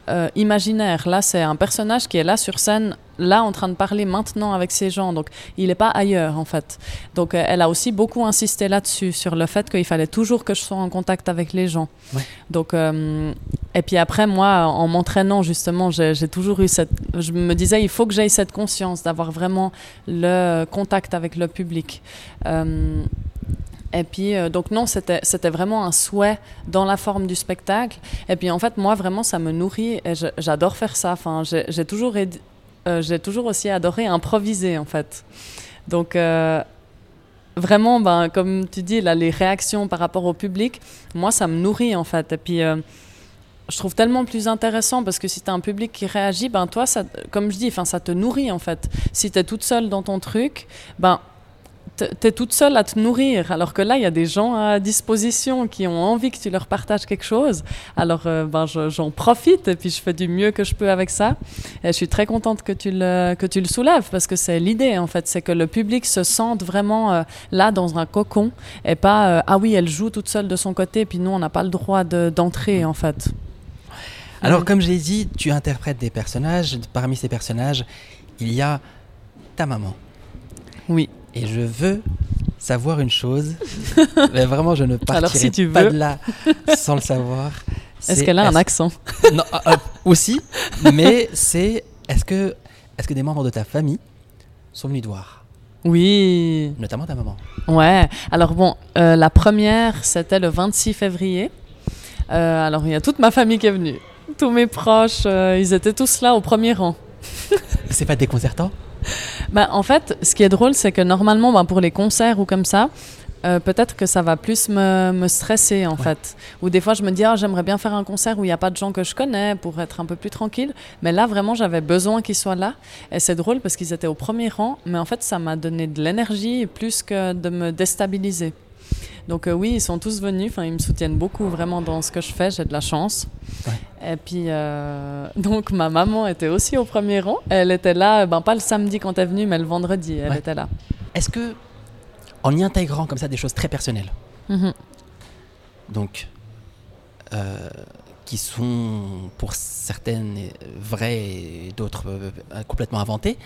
euh, imaginaire. Là, c'est un personnage qui est là sur scène, là en train de parler maintenant avec ces gens. Donc, il n'est pas ailleurs, en fait. Donc, euh, elle a aussi beaucoup insisté là-dessus, sur le fait qu'il fallait toujours que je sois en contact avec les gens. Donc, euh, et puis après, moi, en m'entraînant, justement, j'ai toujours eu cette. Je me disais, il faut que j'aie cette conscience d'avoir vraiment le contact avec le public. Et puis, euh, donc non, c'était vraiment un souhait dans la forme du spectacle. Et puis, en fait, moi, vraiment, ça me nourrit et j'adore faire ça. Enfin, j'ai toujours, euh, j'ai toujours aussi adoré improviser, en fait. Donc, euh, vraiment, ben, comme tu dis, là, les réactions par rapport au public, moi, ça me nourrit, en fait. Et puis, je trouve tellement plus intéressant parce que si tu as un public qui réagit, ben, toi, comme je dis, ça te nourrit, en fait. Si tu es toute seule dans ton truc, ben tu es toute seule à te nourrir, alors que là, il y a des gens à disposition qui ont envie que tu leur partages quelque chose. Alors, euh, ben, j'en profite et puis je fais du mieux que je peux avec ça. Et je suis très contente que tu le, que tu le soulèves parce que c'est l'idée, en fait, c'est que le public se sente vraiment euh, là dans un cocon et pas, euh, ah oui, elle joue toute seule de son côté, puis nous, on n'a pas le droit d'entrer, en fait. Alors, comme j'ai dit, tu interprètes des personnages. Parmi ces personnages, il y a ta maman. Oui. Et je veux savoir une chose, *laughs* mais vraiment je ne partirai pas de là sans le savoir. Est-ce qu'elle a un accent Non, euh, euh, aussi, mais c'est est-ce que, est -ce que des membres de ta famille sont venus te voir? Oui. Notamment ta maman. Ouais. Alors bon, euh, la première, c'était le 26 février. Euh, alors il y a toute ma famille qui est venue. Tous mes proches, ils étaient tous là au premier rang. C'est pas déconcertant *laughs* Ben, en fait, ce qui est drôle, c'est que normalement, ben, pour les concerts ou comme ça, euh, peut-être que ça va plus me, me stresser en Ouais. fait. Ou des fois je me dis ah, j'aimerais bien faire un concert où il n'y a pas de gens que je connais pour être un peu plus tranquille. Mais là vraiment j'avais besoin qu'ils soient là. Et c'est drôle parce qu'ils étaient au premier rang, mais en fait ça m'a donné de l'énergie plus que de me déstabiliser. Donc euh, oui, ils sont tous venus, enfin ils me soutiennent beaucoup vraiment dans ce que je fais, j'ai de la chance. Et puis euh, *laughs* donc ma maman était aussi au premier rang. Elle était là, ben pas le samedi quand elle est venue, mais le vendredi, elle Ouais. était là. Est-ce que, en y intégrant comme ça des choses très personnelles, Mhm. donc euh, qui sont pour certaines vraies et d'autres complètement inventées,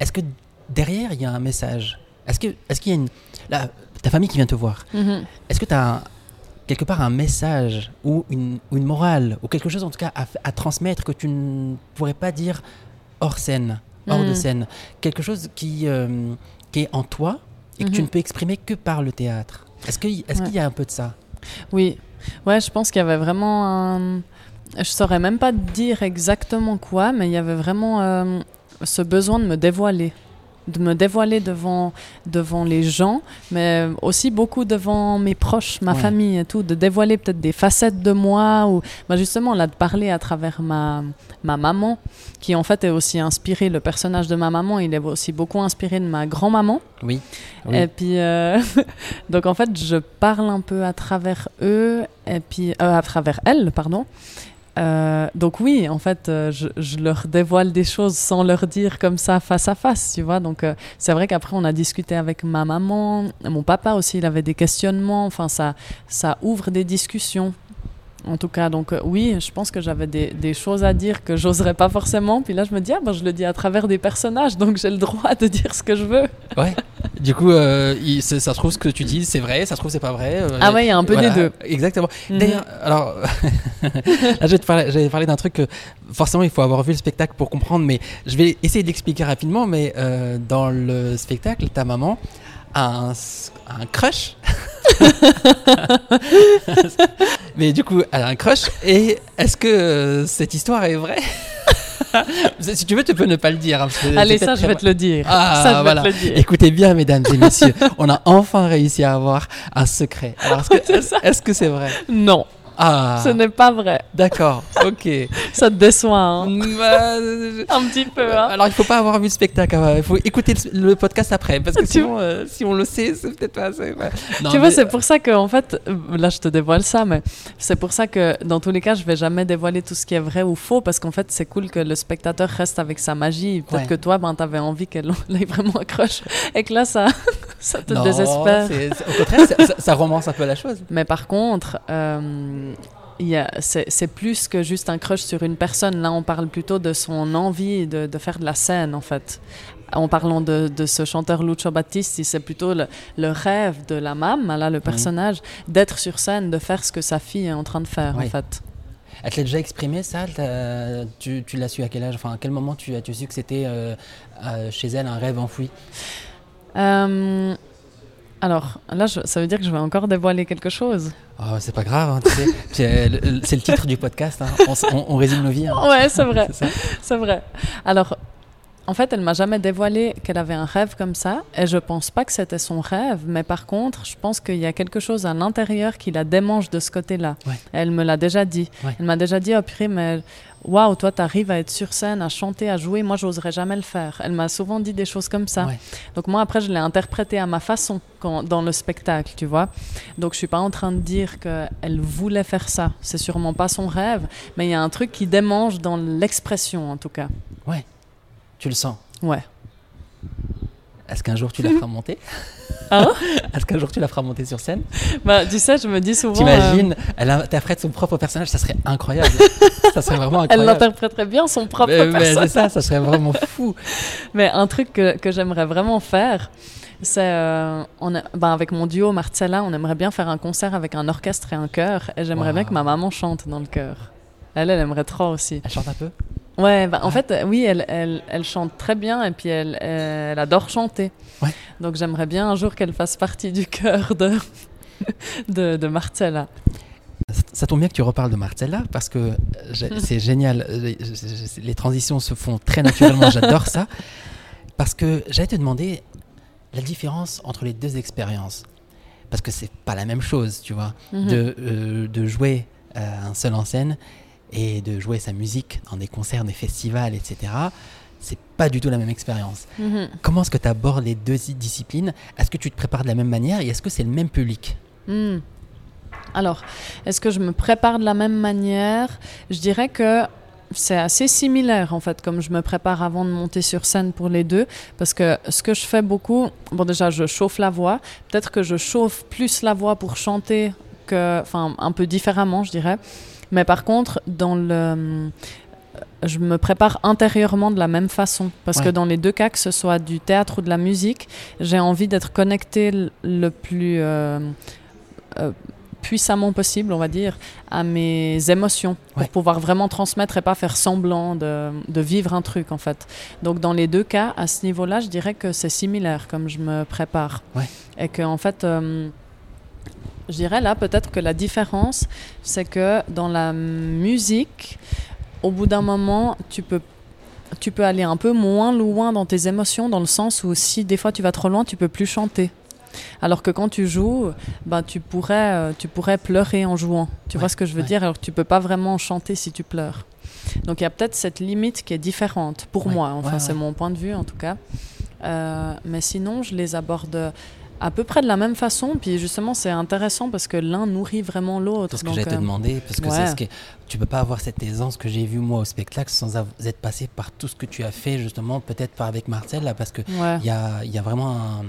est-ce que derrière il y a un message? Est-ce que est-ce qu'il y a une là, ta famille qui vient te voir Mhm. Est-ce que tu as quelque part un message ou une, ou une morale ou quelque chose en tout cas à, transmettre que tu ne pourrais pas dire hors scène, hors de Mhm. scène? Quelque chose qui, euh, qui est en toi et que tu Mhm. ne peux exprimer que par le théâtre. Est-ce qu'il est Ouais. qu'il y a un peu de ça? Oui, ouais, je pense qu'il y avait vraiment un... Je saurais même pas dire exactement quoi, mais il y avait vraiment euh, ce besoin de me dévoiler. De me dévoiler devant, devant les gens, mais aussi beaucoup devant mes proches, ma Ouais. famille et tout, de dévoiler peut-être des facettes de moi, ou bah justement là de parler à travers ma, ma maman, qui en fait est aussi inspirée, le personnage de ma maman, il est aussi beaucoup inspiré de ma grand-maman. Oui. Oui. Et puis, euh, *laughs* donc en fait, je parle un peu à travers eux, et puis euh, à travers elles, pardon. Euh, donc oui, en fait, euh, je, je leur dévoile des choses sans leur dire comme ça face à face, tu vois. Donc euh, c'est vrai qu'après on a discuté avec ma maman, mon papa aussi, il avait des questionnements. Enfin, ça, ça ouvre des discussions. En tout cas, donc euh, oui, je pense que j'avais des, des choses à dire que j'oserais pas forcément. Puis là, je me dis, ah ben, je le dis à travers des personnages, donc j'ai le droit de dire ce que je veux. Ouais. Du coup, euh, il- ça, se trouve ce que tu dis, c'est vrai, ça se trouve c'est pas vrai. euh, Ah ouais, il y a un peu voilà, des deux. Exactement. Mhm. D'ailleurs, alors, *laughs* là, je vais te parler, je vais te parler d'un truc que forcément il faut avoir vu le spectacle pour comprendre, mais je vais essayer d'expliquer rapidement. Mais dans le spectacle, ta maman a un crush. *laughs* mais du coup, elle a un crush. Et est-ce que euh, cette histoire est vraie? *laughs* Si tu veux, tu peux ne pas le dire. hein, Allez, c'est ça, je vais te le dire. Ah, ça, je vais voilà. te le dire. Écoutez bien, mesdames et messieurs, *laughs* on a enfin réussi à avoir un secret. Alors, est-ce que C'est ça. est-ce que c'est vrai? Non, Ah, ce n'est pas vrai. d'accord, ok. *laughs* Ça te déçoit, hein Bah, euh, Un petit peu, hein alors, il faut pas avoir vu le spectacle, hein, il faut écouter le, le podcast après, parce que Tu- sinon, euh, si on le sait, c'est peut-être pas assez. ouais. Non, tu vois, c'est pour ça que, en fait, là, je te dévoile ça, mais c'est pour ça que, dans tous les cas, je vais jamais dévoiler tout ce qui est vrai ou faux, parce qu'en fait, c'est cool que le spectateur reste avec sa magie. Peut-être Ouais. que toi, ben, t'avais envie qu'elle *laughs* ait vraiment accroche, et que là, ça, *laughs* ça te Non, désespère. au contraire, ça, ça- romance un peu la chose. Mais par contre, euh, c'est c'est plus que juste un crush sur une personne. Là, on parle plutôt de son envie de, de faire de la scène, en fait. En parlant de, de ce chanteur Lucio Battisti, c'est plutôt le, le rêve de la mam, là, le personnage, d'être sur scène, de faire ce que sa fille est en train de faire, Oui. en fait. Elle te l'a déjà exprimé ça? Tu, tu l'as su à quel âge? Enfin, à quel moment tu as tu su que c'était euh, euh, chez elle un rêve enfoui? Euh, alors, là, je- ça veut dire que je vais encore dévoiler quelque chose. Oh, c'est pas grave, hein, tu sais. C'est le, c'est le titre du podcast. hein. On, on- on résume nos vies. hein. Ouais, c'est vrai. *laughs* C'est vrai. Alors, en fait, elle m'a jamais dévoilé qu'elle avait un rêve comme ça, et je pense pas que c'était son rêve, mais par contre, je pense qu'il y a quelque chose à l'intérieur qui la démange de ce côté-là. Ouais. Elle me l'a déjà dit. Ouais. Elle m'a déjà dit, oh purée, mais waouh, toi, t'arrives à être sur scène, à chanter, à jouer, moi, j'oserais jamais le faire. Elle m'a souvent dit des choses comme ça. Ouais. Donc moi, après, je l'ai interprété à ma façon quand, dans le spectacle, tu vois. Donc je suis pas en train de dire qu'elle voulait faire ça. C'est sûrement pas son rêve, mais il y a un truc qui démange dans l'expression, en tout cas. Tu le sens. Ouais. Est-ce qu'un jour tu la feras monter? Hein *laughs* Est-ce qu'un jour tu la feras monter sur scène? Bah, tu sais, je me dis souvent. T'imagines, elle interprète son propre personnage, ça serait incroyable. *laughs* ça serait vraiment euh, elle incroyable. l'interpréterait bien son propre Mais- mais personnage. c'est ça, ça serait vraiment fou. *laughs* Mais un truc que, que j'aimerais vraiment faire, c'est euh, ben, avec mon duo Marcella, on aimerait bien faire un concert avec un orchestre et un chœur. Et j'aimerais bien que ma maman chante dans le chœur. Elle, elle aimerait trop aussi. Elle chante un peu? Ouais, bah, en fait, euh, oui, elle, elle, elle, chante très bien et puis elle, elle adore chanter. Ouais. Donc j'aimerais bien un jour qu'elle fasse partie du chœur de, *laughs* de, de Marcella. Ça tombe bien que tu reparles de Marcella parce que *laughs* c'est génial. Les transitions se font très naturellement. J'adore ça. Parce que j'allais te demander la différence entre les deux expériences. Parce que c'est pas la même chose, tu vois, Mhm. de, euh, de jouer euh, un seul en scène et de jouer sa musique dans des concerts, des festivals, etc. C'est pas du tout la même expérience. Mhm. Comment est-ce que tu abordes les deux disciplines? Est-ce que tu te prépares de la même manière et est-ce que c'est le même public? Hmm. Alors, est-ce que je me prépare de la même manière? Je dirais que c'est assez similaire en fait, comme je me prépare avant de monter sur scène pour les deux, parce que ce que je fais beaucoup, bon déjà je chauffe la voix, peut-être que je chauffe plus la voix pour chanter que, enfin un peu différemment je dirais, mais par contre dans le je me prépare intérieurement de la même façon. Parce Ouais. que dans les deux cas, que ce soit du théâtre ou de la musique, j'ai envie d'être connecté l- le plus euh, euh, puissamment possible, on va dire, à mes émotions. Pour pouvoir vraiment transmettre et pas faire semblant de, de vivre un truc, en fait. Donc dans les deux cas, à ce niveau-là, je dirais que c'est similaire comme je me prépare. Ouais. Et que, en fait... euh, je dirais là peut-être que la différence, c'est que dans la musique, au bout d'un moment, tu peux, tu peux aller un peu moins loin dans tes émotions, dans le sens où si des fois tu vas trop loin, tu peux plus chanter. Alors que quand tu joues, bah, tu, pourrais, euh, tu pourrais pleurer en jouant. Tu Ouais, vois ce que je veux ouais. dire? Alors que tu peux pas vraiment chanter si tu pleures. Donc il y a peut-être cette limite qui est différente pour Ouais, moi. Enfin, c'est mon point de vue en tout cas. Euh, mais sinon, je les aborde à peu près de la même façon. Puis justement, c'est intéressant parce que l'un nourrit vraiment l'autre. C'est ce que j'allais te euh, demander, parce que ouais. ce que tu peux pas avoir cette aisance que j'ai vue moi au spectacle sans être passé par tout ce que tu as fait justement, peut-être pas avec Marcel là, parce que ouais. il y a, y a vraiment, un-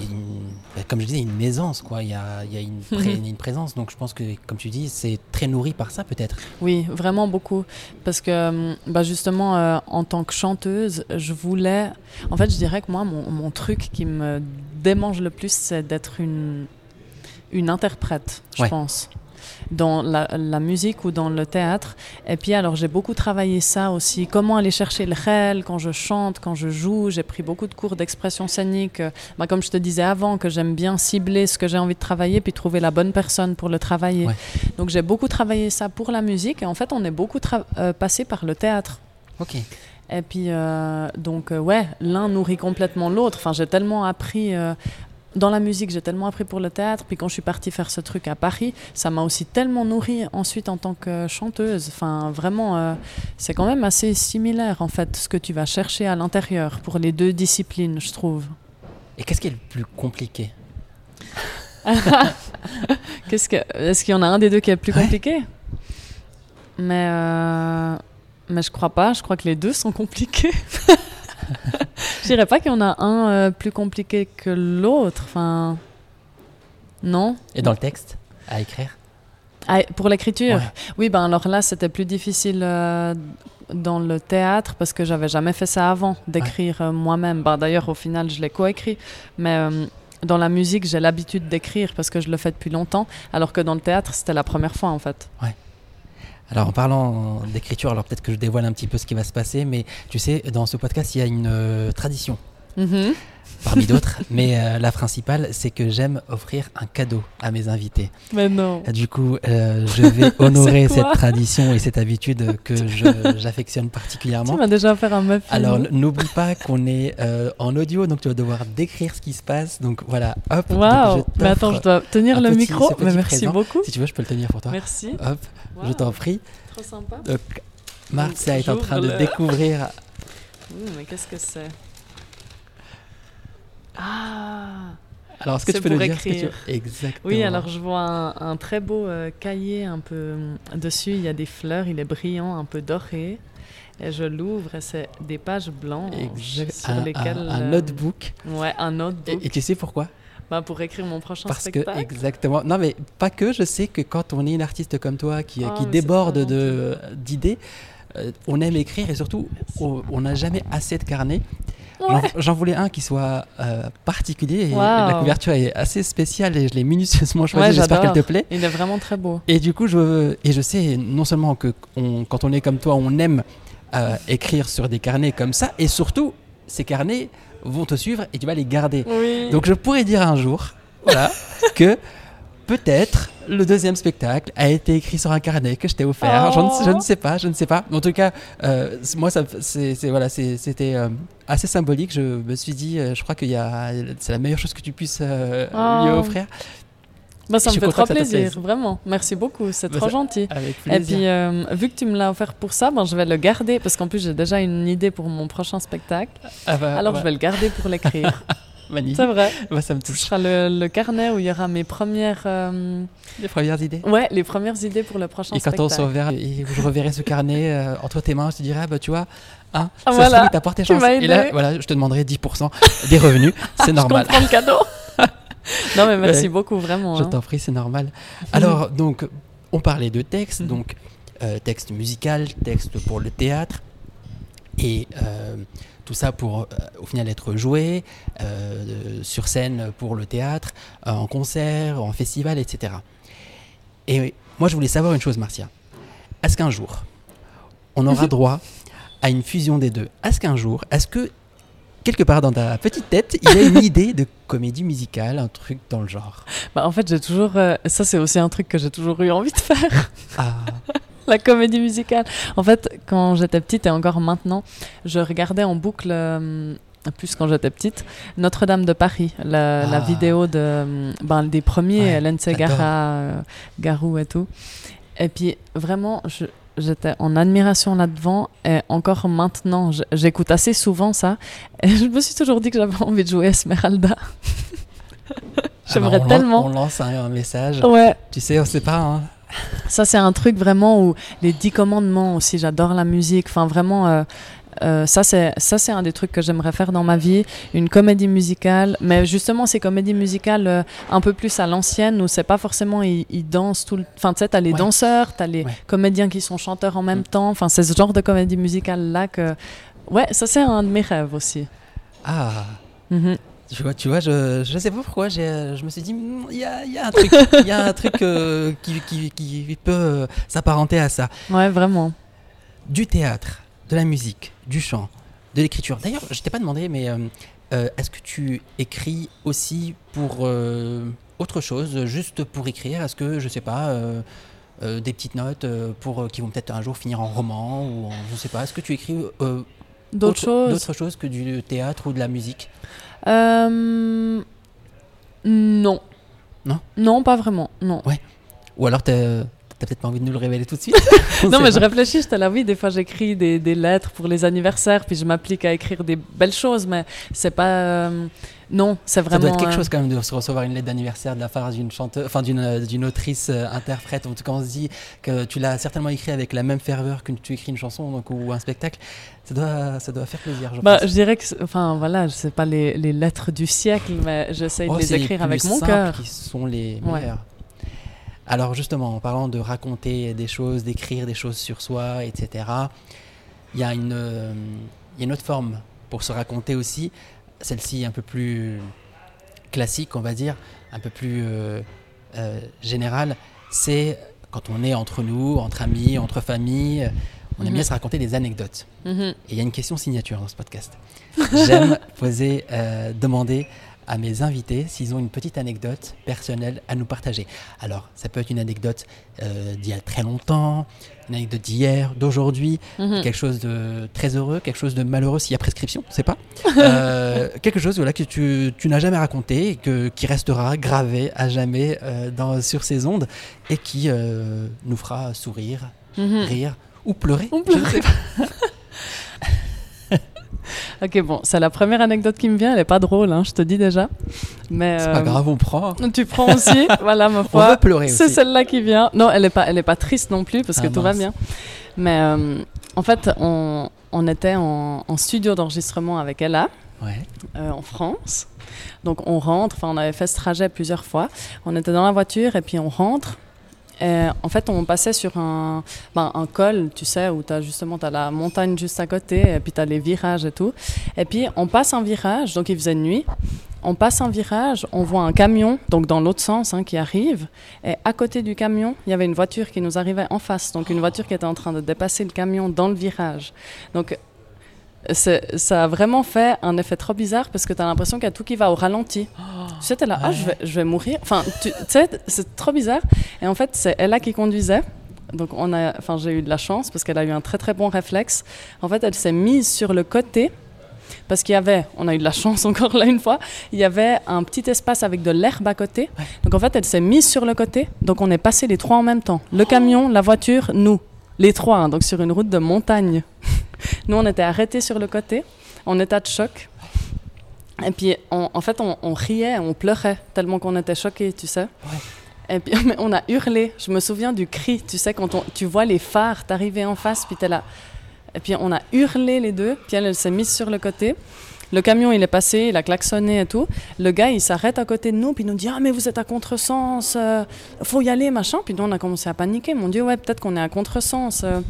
une- bah, comme je disais, une aisance quoi. Il y a, il y a une, pré- *laughs* une présence, donc je pense que comme tu dis, c'est très nourri par ça peut-être. Oui, vraiment beaucoup. Parce que hum, bah justement, euh, en tant que chanteuse, je voulais... En fait, je dirais que moi, mon, mon truc qui me démange le plus, c'est d'être une, une interprète, je Ouais. pense. Dans la, la musique ou dans le théâtre. Et puis, alors, j'ai beaucoup travaillé ça aussi. Comment aller chercher le réel quand je chante, quand je joue. J'ai pris beaucoup de cours d'expression scénique. Bah, comme je te disais avant, que j'aime bien cibler ce que j'ai envie de travailler, puis trouver la bonne personne pour le travailler. Ouais. Donc j'ai beaucoup travaillé ça pour la musique et en fait on est beaucoup euh, passé par le théâtre. Ok. Et puis euh, donc euh, ouais, l'un nourrit complètement l'autre. Enfin j'ai tellement appris euh, dans la musique, j'ai tellement appris pour le théâtre. Puis quand je suis partie faire ce truc à Paris, ça m'a aussi tellement nourri ensuite en tant que chanteuse. Enfin vraiment, euh, c'est quand même assez similaire en fait ce que tu vas chercher à l'intérieur pour les deux disciplines, je trouve. Et qu'est-ce qui est le plus compliqué? *laughs* Qu'est-ce que est-ce qu'il y en a un des deux qui est plus Ouais. compliqué? Mais mais je crois pas. Je crois que les deux sont compliqués. *laughs* je dirais pas qu'il y en a un euh, plus compliqué que l'autre. Enfin, non. Et dans le texte à écrire? Ah, pour l'écriture, Ouais. oui. Ben alors là, c'était plus difficile. euh, dans le théâtre parce que j'avais jamais fait ça avant d'écrire euh, moi-même. Ben, D'ailleurs, au final, je l'ai coécrit, mais dans la musique, j'ai l'habitude d'écrire parce que je le fais depuis longtemps, alors que dans le théâtre, c'était la première fois en fait. Alors en parlant d'écriture, alors peut-être que je dévoile un petit peu ce qui va se passer, mais tu sais, dans ce podcast, il y a une euh, tradition Mhm. parmi *laughs* d'autres, mais euh, la principale, c'est que j'aime offrir un cadeau à mes invités. Mais non. Du coup, euh, je vais *laughs* honorer cette tradition et cette habitude que *laughs* j'affectionne Tu particulièrement. m'as déjà fait un muffin. Alors n'oublie pas qu'on est euh, en audio, donc tu vas devoir décrire ce qui se passe. Donc voilà, hop. Waouh. Mais attends, je dois tenir le petit- micro. Mais merci présent. beaucoup. Si tu veux, je peux le tenir pour toi. Merci. Hop, je t'en prie. Trop sympa. Donc, Marcia est en train de découvrir. Ouh, mais qu'est-ce que c'est? Ah. Alors, est-ce que tu peux nous dire? Ce que tu écrire. Exactement. Oui, alors je vois un, un très beau euh, cahier un peu euh, dessus. Il y a des fleurs, il est brillant, un peu doré. Et je l'ouvre et c'est des pages blanches Exact- sur un, lesquelles. un- un euh, notebook. Ouais, un notebook. et tu sais pourquoi? Bah, pour écrire mon prochain Parce que spectacle. exactement. Non, mais pas que. Je sais que quand on est une artiste comme toi qui, Ah, qui déborde d'idées, euh, on aime écrire et surtout on n'a jamais assez de carnets. J'en- Ouais. J'en voulais un qui soit euh, particulier et Wow. la couverture est assez spéciale et je l'ai minutieusement Ouais, choisi. J'espère qu'elle te plaît. Il est vraiment très beau. Et du coup, je, et je sais non seulement que on- quand on est comme toi, on aime euh, écrire sur des carnets comme ça, et surtout, ces carnets vont te suivre et tu vas les garder. Oui. Donc je pourrais dire un jour, voilà, *laughs* que peut-être le deuxième spectacle a été écrit sur un carnet que je t'ai offert. Je, ne, je ne sais pas, je ne sais pas. En tout cas, euh, moi, c'est- voilà, c'était euh, assez symbolique. Je me suis dit, euh, je crois a, c'est la meilleure chose que tu puisses euh, lui Oh. offrir. Bah, ça me fait trop que plaisir, vraiment. Merci beaucoup, c'est Bah, trop gentil. Avec Et plaisir. puis, euh, vu que tu me l'as offert pour ça, ben, je vais le garder parce qu'en plus, j'ai déjà une idée pour mon prochain spectacle. Ah bah, Alors, ouais, je vais le garder pour l'écrire. *laughs* magnifique. c'est vrai. Bah, ça me Ce touche. sera le, le carnet où il y aura mes premières, euh, Les premières idées. ouais, les premières idées pour le prochain Et quand on se reverra, et je reverrai ce carnet euh, entre tes mains, je te dirai, ah, bah tu vois, hein, Ah, ça voilà, tu chance. m'as Et là, voilà, je te demanderai 10% des revenus, *laughs* c'est Je normal. comprends le cadeau. *laughs* non, mais merci Ouais. beaucoup, vraiment. Je hein. t'en prie, c'est normal. Alors, *laughs* donc, on parlait de texte, Mhm. donc euh, texte musical, texte pour le théâtre, et euh, tout ça pour, euh, au final, être joué euh, sur scène pour le théâtre, euh, en concert, en festival, etc. Et moi, je voulais savoir une chose, Marcia. Est-ce qu'un jour, on aura *laughs* droit à une fusion des deux? Est-ce qu'un jour, est-ce que quelque part dans ta petite tête, il y a une *laughs* idée de comédie musicale, un truc dans le genre? Bah, en fait, j'ai toujours. euh, ça, c'est aussi un truc que j'ai toujours eu envie de faire. Ah, *laughs* la comédie musicale. En fait, quand j'étais petite et encore maintenant, je regardais en boucle, euh, plus quand j'étais petite, Notre-Dame de Paris, la, la Ah. vidéo de, ben, des premiers, Ouais, Segara, euh, Garou et tout. Et puis, vraiment, je- J'étais en admiration là-devant et encore maintenant, j'écoute assez souvent ça. *laughs* Et je me suis toujours dit que j'avais envie de jouer Esmeralda. *laughs* J'aimerais on lan- tellement. On lance un, un message. Ouais, Tu sais, on sait pas. hein. Ça, c'est un truc vraiment où les dix commandements aussi, j'adore la musique. Enfin, vraiment, euh, euh, ça, c'est ça, c'est un des trucs que j'aimerais faire dans ma vie. Une comédie musicale. Mais justement, ces comédies musicales euh, un peu plus à l'ancienne où c'est pas forcément ils, ils dansent tout le. Enfin, tu sais, t'as les Ouais. danseurs, t'as les Ouais. comédiens qui sont chanteurs en même Mm. temps. Enfin, c'est ce genre de comédie musicale-là que. Ouais, ça, c'est un de mes rêves aussi. Ah, Mhm. Tu vois, tu vois je, je sais pas pourquoi, j'ai- je me suis dit, Hmm, il y a, y a un truc, y a un truc euh, qui, qui, qui peut euh, s'apparenter à ça. Ouais, vraiment. Du théâtre, de la musique, du chant, de l'écriture. D'ailleurs, je t'ai pas demandé, mais euh, euh, est-ce que tu écris aussi pour euh, autre chose, juste pour écrire? Est-ce que, je sais pas, euh, euh, des petites notes euh, pour, euh, qui vont peut-être un jour finir en roman ou en, je sais pas, est-ce que tu écris euh, D'autres autre- choses. d'autres choses que du théâtre ou de la musique Euh, Non. Non? Non, pas vraiment. Non. Ou alors t'as t'as peut-être pas envie de nous le révéler tout de suite *laughs* On Non, mais je réfléchis, j'étais là, oui, des fois j'écris des, des lettres pour les anniversaires, puis je m'applique à écrire des belles choses, mais c'est pas. euh, Non, c'est Ça vraiment. doit être quelque euh, chose quand même de se recevoir une lettre d'anniversaire de la part d'une chanteuse, enfin d'une euh, autrice euh, interprète. En tout cas, on se dit que tu l'as certainement écrit avec la même ferveur que tu écris une chanson donc, ou un spectacle. Ça doit, ça doit faire plaisir. Je Bah, pense. je dirais que, c'est- enfin voilà, je sais pas les, les lettres du siècle, mais j'essaye Oh, de les c'est écrire avec mon cœur. qui sont les Ouais. Alors justement, en parlant de raconter des choses, d'écrire des choses sur soi, etc., il y, a une, euh, il y a une autre forme pour se raconter aussi, celle-ci un peu plus classique, on va dire, un peu plus euh, euh, générale, c'est quand on est entre nous, entre amis, entre familles, on aime Mhm. bien se raconter des anecdotes. Mhm. Et il y a une question signature dans ce podcast. J'aime *laughs* poser, euh, demander à mes invités s'ils ont une petite anecdote personnelle à nous partager. Alors, ça peut être une anecdote euh, d'il y a très longtemps, une anecdote d'hier, d'aujourd'hui, Mhm. quelque chose de très heureux, quelque chose de malheureux s'il y a prescription, on sait pas. *laughs* Euh, quelque chose voilà, que tu, tu n'as jamais raconté et que, qui restera gravé à jamais euh, dans, sur ces ondes et qui nous fera sourire, Mhm. rire ou pleurer. Ou je ne sais pas. *laughs* Ok, bon, c'est la première anecdote qui me vient, elle est pas drôle, hein, je te dis déjà. Mais. C'est pas euh, grave, on prend. Tu prends aussi, *laughs* voilà, ma On foi. va pleurer C'est celle-là qui vient. Non, elle est pas, elle est pas triste non plus parce que Ah, tout va bien. Mais euh, en fait, on, on était en, en studio d'enregistrement avec Ella Ouais. euh, en France. Donc on rentre. Enfin, on avait fait ce trajet plusieurs fois. On était dans la voiture et puis on rentre. Et en fait, on passait sur un, ben, un col, tu sais, où tu as justement la montagne juste à côté, et puis tu as les virages et tout. Et puis, on passe un virage, donc il faisait nuit. on passe un virage, on voit un camion, donc dans l'autre sens, hein, qui arrive. Et à côté du camion, il y avait une voiture qui nous arrivait en face. Donc une voiture qui était en train de dépasser le camion dans le virage. Donc ça a vraiment fait un effet trop bizarre parce que tu as l'impression qu'il y a tout qui va au ralenti. *gasps* tu sais, tu es là, ah, je, vais, je vais mourir. Enfin, tu sais, c'est trop bizarre. Et en fait, c'est elle qui conduisait. Donc, on a, enfin, j'ai eu de la chance parce qu'elle a eu un très très bon réflexe. En fait, elle s'est mise sur le côté parce qu'il y avait, on a eu de la chance *laughs* encore là une fois, il y avait un petit espace avec de l'herbe à côté. Donc en fait, elle s'est mise sur le côté. Donc on est passé les trois en même temps. Le camion, la voiture, nous. Les trois, hein, donc sur une route de montagne. *laughs* nous, on était arrêtés sur le côté, en état de choc. Et puis, en fait, on, riait, on pleurait, tellement qu'on était choqués, tu sais. Et puis, *laughs* on a hurlé. Je me souviens du cri, tu sais, quand tu vois les phares t'arriver en face, puis t'es là. Et puis on a hurlé les deux, puis elle, s'est mise sur le côté. Le camion, il est passé, il a klaxonné et tout. Le gars, il s'arrête à côté de nous, puis il nous dit Ah, mais vous êtes à contresens, euh, faut y aller, machin. Puis nous, on a commencé à paniquer. Mon Dieu, ouais, peut-être qu'on est à contresens. Euh.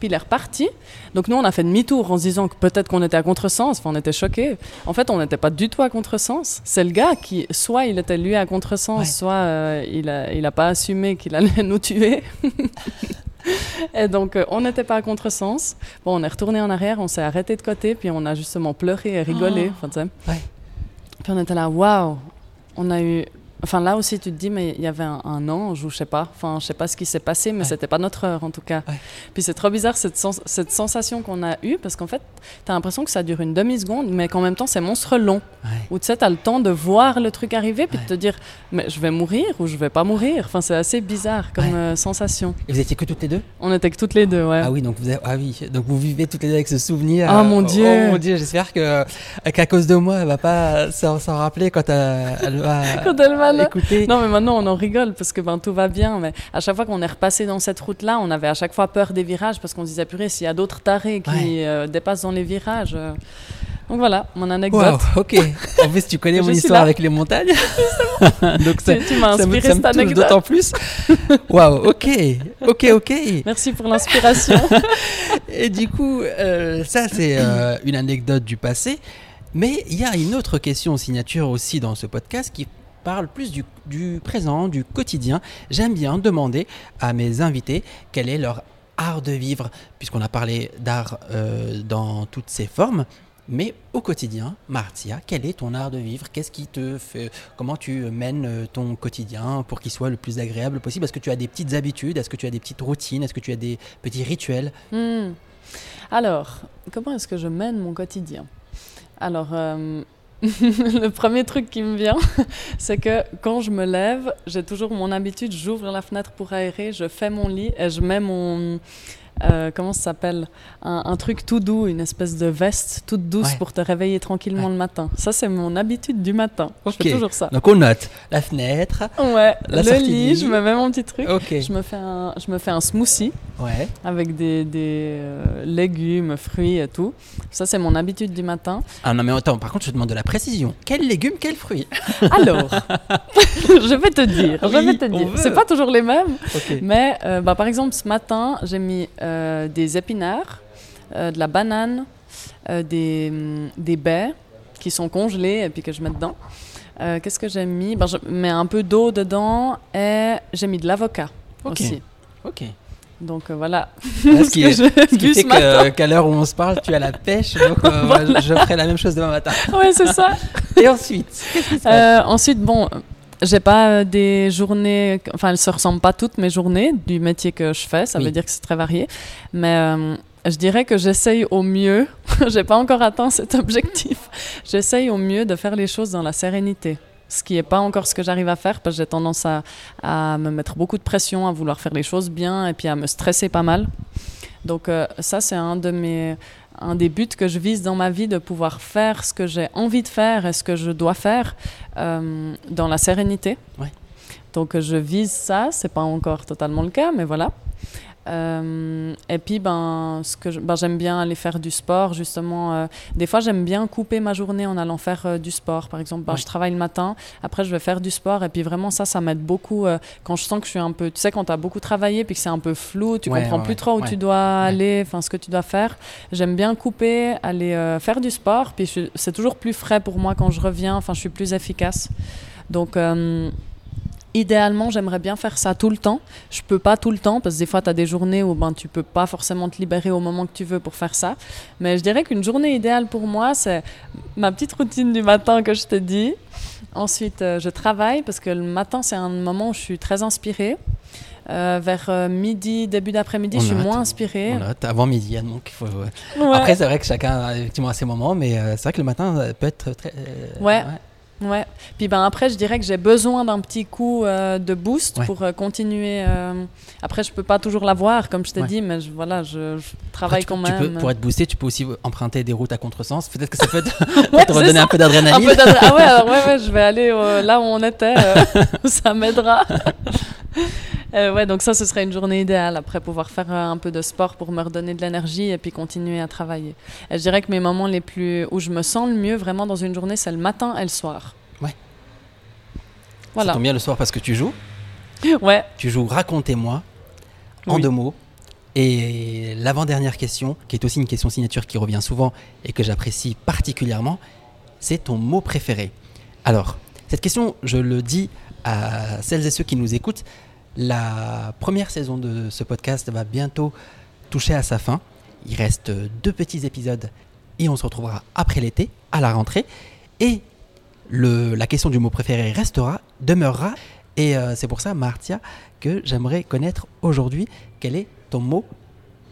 Puis il est reparti. Donc nous, on a fait demi-tour en se disant que peut-être qu'on était à contresens. Enfin, on était choqués. En fait, on n'était pas du tout à contresens. C'est le gars qui, soit il était lui à contresens, soit euh, il n'a il a pas assumé qu'il allait *laughs* nous tuer. Et donc, euh, on n'était pas à contresens. Bon, on est retourné en arrière, on s'est arrêté de côté, puis on a justement pleuré et rigolé. Oh. Puis on était là, waouh, on a eu Enfin, là aussi, tu te dis, mais il y avait un, ange ou je sais pas. Enfin, je sais pas ce qui s'est passé, mais c'était pas notre heure en tout cas. Puis c'est trop bizarre cette, cette sensation qu'on a eue parce qu'en fait, tu as l'impression que ça dure une demi-seconde, mais qu'en même temps, c'est monstre long. Où tu sais, tu as le temps de voir le truc arriver puis de te dire, mais je vais mourir ou je vais pas mourir. Enfin, c'est assez bizarre comme euh, sensation. Et vous étiez que toutes les deux? On était que toutes les deux, ouais. Ah oui, donc vous, ah oui, donc vous vivez toutes les deux avec ce souvenir. Ah mon Dieu Oh mon Dieu, j'espère qu'à cause de moi, elle va pas s'en rappeler quand elle, elle va, *laughs* quand elle va écouter. Non, mais maintenant on en rigole parce que ben, tout va bien. Mais à chaque fois qu'on est repassé dans cette route-là, on avait à chaque fois peur des virages parce qu'on se disait, purée, s'il y a d'autres tarés qui euh, dépassent dans les virages. Euh. Donc voilà, mon anecdote. Wow, ok. En plus, tu connais *laughs* mon histoire avec les montagnes. *laughs* *laughs* Donc ça, tu, m'as inspiré cette anecdote. D'autant plus. Waouh, ok, ok, ok. Merci pour l'inspiration. Et du coup, euh, ça c'est une anecdote du passé. Mais il y a une autre question signature aussi dans ce podcast qui parle plus du, présent, du quotidien. J'aime bien demander à mes invités quel est leur art de vivre, puisqu'on a parlé d'art euh, dans toutes ses formes. Mais au quotidien, Martia, quel est ton art de vivre? Qu'est-ce qui te fait Comment tu mènes euh, ton quotidien pour qu'il soit le plus agréable possible? Est-ce que tu as des petites habitudes? Est-ce que tu as des petites routines? Est-ce que tu as des petits rituels? Hmm. Alors, comment est-ce que je mène mon quotidien? Alors, euh, *laughs* le premier truc qui me vient, *laughs* c'est que quand je me lève, j'ai toujours mon habitude, j'ouvre la fenêtre pour aérer, je fais mon lit et je mets mon, euh, comment ça s'appelle? Un, truc tout doux, une espèce de veste toute douce pour te réveiller tranquillement le matin. Ça, c'est mon habitude du matin. Je fais toujours ça. Donc on note la fenêtre, ouais, le lit, je me mets mon petit truc. Je, me fais un, je me fais un smoothie ouais. avec des, des euh, légumes, fruits et tout. Ça, c'est mon habitude du matin. Ah non, mais attends, par contre, je te demande de la précision. Quels légumes, quels fruits? *laughs* Alors, *laughs* je vais te dire. je vais te dire. C'est pas toujours les mêmes. Mais euh, bah, par exemple, ce matin, j'ai mis. Euh, des épinards, euh, de la banane, euh, des, mm, des, baies qui sont congelées et puis que je mets dedans. Qu'est-ce que j'ai mis? Ben, Je mets un peu d'eau dedans et j'ai mis de l'avocat aussi. Ok. Donc voilà. ce *laughs* qui, fait qu'à l'heure où on se parle, tu as la pêche. Donc *laughs* je ferai la même chose demain matin. *laughs* oui, c'est ça. Et ensuite Ensuite, bon, j'ai pas euh, des journées, enfin, elles se ressemblent pas toutes mes journées du métier que je fais. Ça veut dire que c'est très varié. Mais euh, je dirais que j'essaye au mieux. *laughs* j'ai pas encore atteint cet objectif. j'essaye au mieux de faire les choses dans la sérénité. Ce qui n'est pas encore ce que j'arrive à faire parce que j'ai tendance à, à, me mettre beaucoup de pression, à vouloir faire les choses bien et puis à me stresser pas mal. Donc euh, ça, c'est un de mes un des buts que je vise dans ma vie, de pouvoir faire ce que j'ai envie de faire et ce que je dois faire euh, dans la sérénité. Donc je vise ça, c'est pas encore totalement le cas, mais voilà. Euh, et puis, ben, ce que je- ben, j'aime bien aller faire du sport, justement. euh, des fois, j'aime bien couper ma journée en allant faire euh, du sport. Par exemple, ben, je travaille le matin, après, je vais faire du sport. Et puis, vraiment, ça, ça m'aide beaucoup quand je sens que je suis un peu. Tu sais, quand tu as beaucoup travaillé, puis que c'est un peu flou, tu Ouais, comprends ouais, plus ouais. trop où tu dois aller, enfin, ce que tu dois faire. J'aime bien couper, aller faire du sport. Puis, c'est toujours plus frais pour moi quand je reviens. Enfin, je suis plus efficace. Donc. Idéalement, j'aimerais bien faire ça tout le temps. Je peux pas tout le temps parce que des fois, tu as des journées où ben, tu peux pas forcément te libérer au moment que tu veux pour faire ça. Mais je dirais qu'une journée idéale pour moi, c'est ma petite routine du matin que je te dis. Ensuite, euh, je travaille parce que le matin, c'est un moment où je suis très inspirée. Euh, vers euh, midi, début d'après-midi, je suis moins inspirée. Avant midi, hein, donc il faut. ouais. Après, c'est vrai que chacun a effectivement à ses moments, mais c'est vrai que le matin peut être très. Ouais. Ouais. Puis ben après, je dirais que j'ai besoin d'un petit coup euh, de boost Ouais. pour euh, continuer. euh, Après, je peux pas toujours l'avoir, comme je t'ai Ouais. dit, mais je, voilà, je, je Après, travaille tu quand tu même. peux- pour être boosté, tu peux aussi emprunter des routes à contresens. Peut-être que ça peut te, *laughs* Ouais, te c'est redonner ça. un peu d'adrénaline. ah ouais, alors ouais, ouais, je vais aller là où on était, *laughs* ça m'aidera. *laughs* Ouais, donc ça, ce serait une journée idéale. Après, pouvoir faire un peu de sport pour me redonner de l'énergie et puis continuer à travailler. Et je dirais que mes moments les plus où je me sens le mieux vraiment dans une journée, c'est le matin et le soir. Ça Voilà. tombe bien le soir parce que tu joues. *laughs* Ouais. Tu joues Racontez-moi en Oui. deux mots. Et l'avant-dernière question, qui est aussi une question signature qui revient souvent et que j'apprécie particulièrement, c'est ton mot préféré. Alors, cette question, je le dis à celles et ceux qui nous écoutent, la première saison de ce podcast va bientôt toucher à sa fin. Il reste deux petits épisodes et on se retrouvera après l'été, à la rentrée. Et le, la question du mot préféré restera, demeurera. Et euh, c'est pour ça, Martia, que j'aimerais connaître aujourd'hui quel est ton mot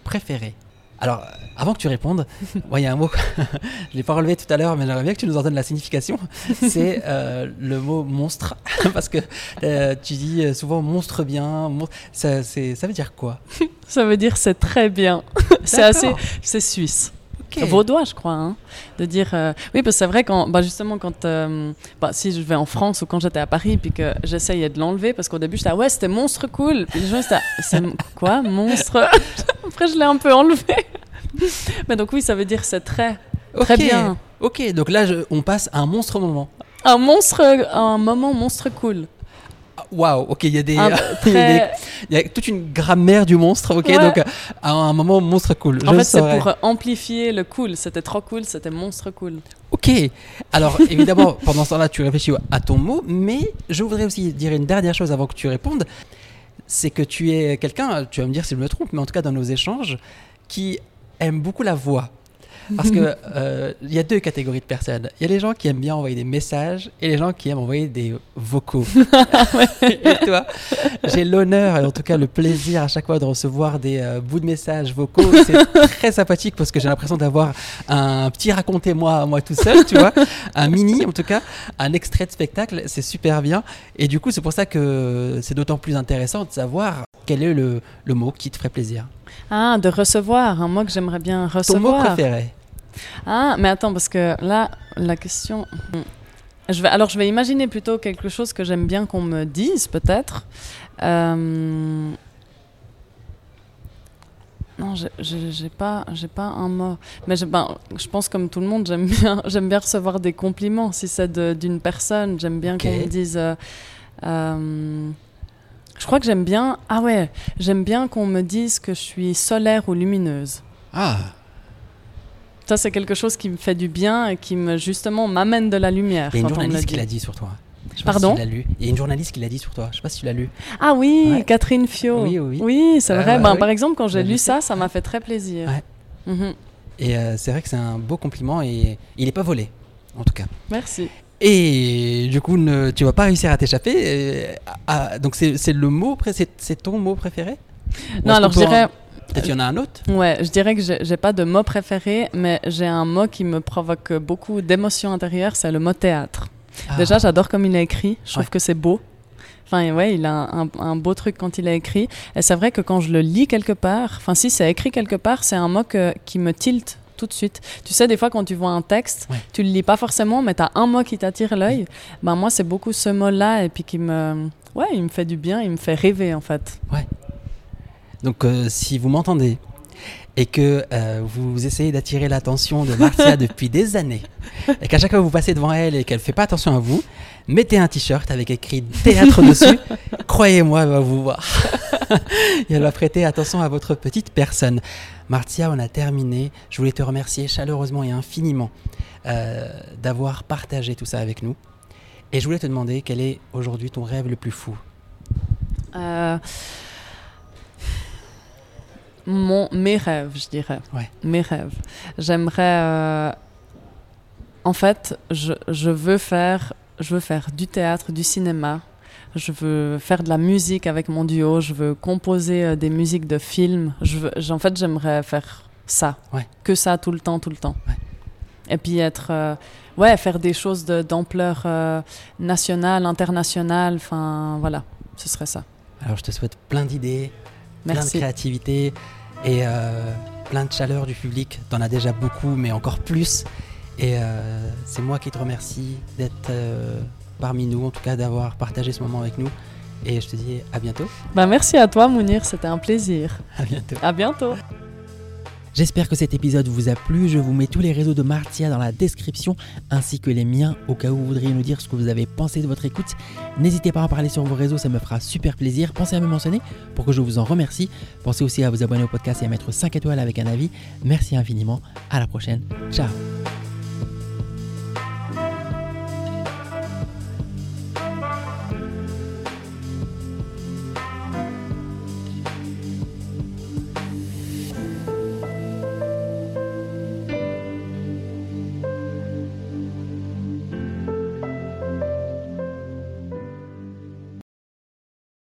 préféré. Alors, euh, avant que tu répondes, *laughs* il y a un mot, *laughs* je ne l'ai pas relevé tout à l'heure, mais j'aimerais bien que tu nous en donnes la signification. *laughs* C'est euh, le mot monstre, parce que euh, tu dis souvent monstre bien, ça, ça veut dire quoi? Ça veut dire c'est très bien. c'est assez, c'est suisse. Ok. Vaudois, je crois, hein, de dire. euh, Oui, parce que c'est vrai quand, bah, justement, quand euh, bah, si je vais en France ou quand j'étais à Paris, puis que j'essayais de l'enlever, parce qu'au début j'étais ah ouais, c'était monstre cool. Puis les gens étaient ah, c'est quoi monstre? *laughs* Après je l'ai un peu enlevé. *laughs* Mais donc oui, ça veut dire c'est très très bien. Ok, donc là, je- on passe à un monstre moment. Un monstre, un moment monstre cool. Waouh, ok, il y a des. *laughs* Il y a des- très- Il y a toute une grammaire du monstre, ok Ouais. Donc, euh, à un moment, monstre cool. En je fait, c'est pour amplifier le cool. C'était trop cool, c'était monstre cool. Ok. Alors, évidemment, *laughs* pendant ce temps-là, tu réfléchis à ton mot, mais je voudrais aussi dire une dernière chose avant que tu répondes. C'est que tu es quelqu'un, tu vas me dire si je me trompe, mais en tout cas dans nos échanges, qui aime beaucoup la voix. Parce que euh, il y a deux catégories de personnes. Il y a les gens qui aiment bien envoyer des messages et les gens qui aiment envoyer des vocaux. *laughs* *laughs* et toi, j'ai l'honneur et en tout cas le plaisir à chaque fois de recevoir des euh, bouts de messages vocaux. C'est très sympathique parce que j'ai l'impression d'avoir un petit racontez-moi à moi tout seul, tu vois, un mini en tout cas, un extrait de spectacle. C'est super bien. Et du coup, c'est pour ça que c'est d'autant plus intéressant de savoir quel est le, le mot qui te ferait plaisir. Ah, de recevoir, un mot que j'aimerais bien Ton recevoir. mot préféré. Ah, mais attends, parce que là, la question. Hmm. Je vais, alors, je vais imaginer plutôt quelque chose que j'aime bien qu'on me dise, peut-être. Euh, Non, j'ai- pas, j'ai pas un mot. Mais je, ben, je pense comme tout le monde, j'aime bien, *laughs* j'aime bien recevoir des compliments. Si c'est d'une personne, j'aime bien qu'on me dise. euh, euh, je crois que j'aime bien. Ah ouais, j'aime bien qu'on me dise que je suis solaire ou lumineuse. Ah, Ça, c'est quelque chose qui me fait du bien et qui me, justement, m'amène de la lumière. il y a une journaliste qui l'a dit sur toi. Je Pardon si lu. Il y a une journaliste qui l'a dit sur toi. Je sais pas si tu l'as lu. Ah oui, Ouais. Catherine Fio. Oui, oui. Oui, c'est Ah, vrai. bah Ben, oui. Par exemple, quand j'ai lu ça, ça m'a fait très plaisir. Ouais. Mhm. Et euh, c'est vrai que c'est un beau compliment et il n'est pas volé, en tout cas. Merci. Et du coup, ne, tu vas pas réussir à t'échapper. euh, donc c'est le mot, c'est ton mot préféré? Non, alors je dirais, Peut-être qu'il y en a un autre ouais, je dirais que j'ai pas de mot préféré, mais j'ai un mot qui me provoque beaucoup d'émotions intérieures, c'est le mot théâtre. Ah, Déjà, j'adore comme il est écrit. Je trouve Ouais. que c'est beau. Enfin, ouais, il a un, beau truc quand il est écrit. Et c'est vrai que quand je le lis quelque part, enfin, si c'est écrit quelque part, c'est un mot que- qui me tilte tout de suite. Tu sais, des fois, quand tu vois un texte, Ouais. tu le lis pas forcément, mais tu as un mot qui t'attire l'œil. Ben, moi, c'est beaucoup ce mot-là, et puis qui me. Ouais, il me fait du bien, il me fait rêver, en fait. Donc euh, si vous m'entendez et que euh, vous essayez d'attirer l'attention de Marcia *laughs* depuis des années, et qu'à chaque fois vous passez devant elle et qu'elle ne fait pas attention à vous, mettez un t-shirt avec écrit théâtre dessus. Croyez-moi, elle va vous voir. *laughs* et elle va prêter attention à votre petite personne. Marcia, on a terminé. Je voulais te remercier chaleureusement et infiniment euh, d'avoir partagé tout ça avec nous. Et je voulais te demander quel est aujourd'hui ton rêve le plus fou? Euh, mon, mes rêves, je dirais. Ouais. Mes rêves. J'aimerais. euh, en fait, je, je veux faire, je veux faire du théâtre, du cinéma. Je veux faire de la musique avec mon duo. Je veux composer euh, des musiques de films. Je veux, en fait, j'aimerais faire ça. Ouais. Que ça tout le temps, tout le temps. Ouais. Et puis être. euh, ouais, faire des choses d'ampleur nationale, internationale. Enfin, voilà. Ce serait ça. Alors je te souhaite plein d'idées, plein de créativité et euh, plein de chaleur du public. T'en as déjà beaucoup, mais encore plus. Et euh, c'est moi qui te remercie d'être euh, parmi nous, en tout cas d'avoir partagé ce moment avec nous. Et je te dis à bientôt. Bah, merci à toi, Mounir. C'était un plaisir. À bientôt. À bientôt. J'espère que cet épisode vous a plu. Je vous mets tous les réseaux de Martia dans la description ainsi que les miens au cas où vous voudriez nous dire ce que vous avez pensé de votre écoute. N'hésitez pas à en parler sur vos réseaux, ça me fera super plaisir. Pensez à me mentionner pour que je vous en remercie. Pensez aussi à vous abonner au podcast et à mettre 5 étoiles avec un avis. Merci infiniment. À la prochaine. Ciao.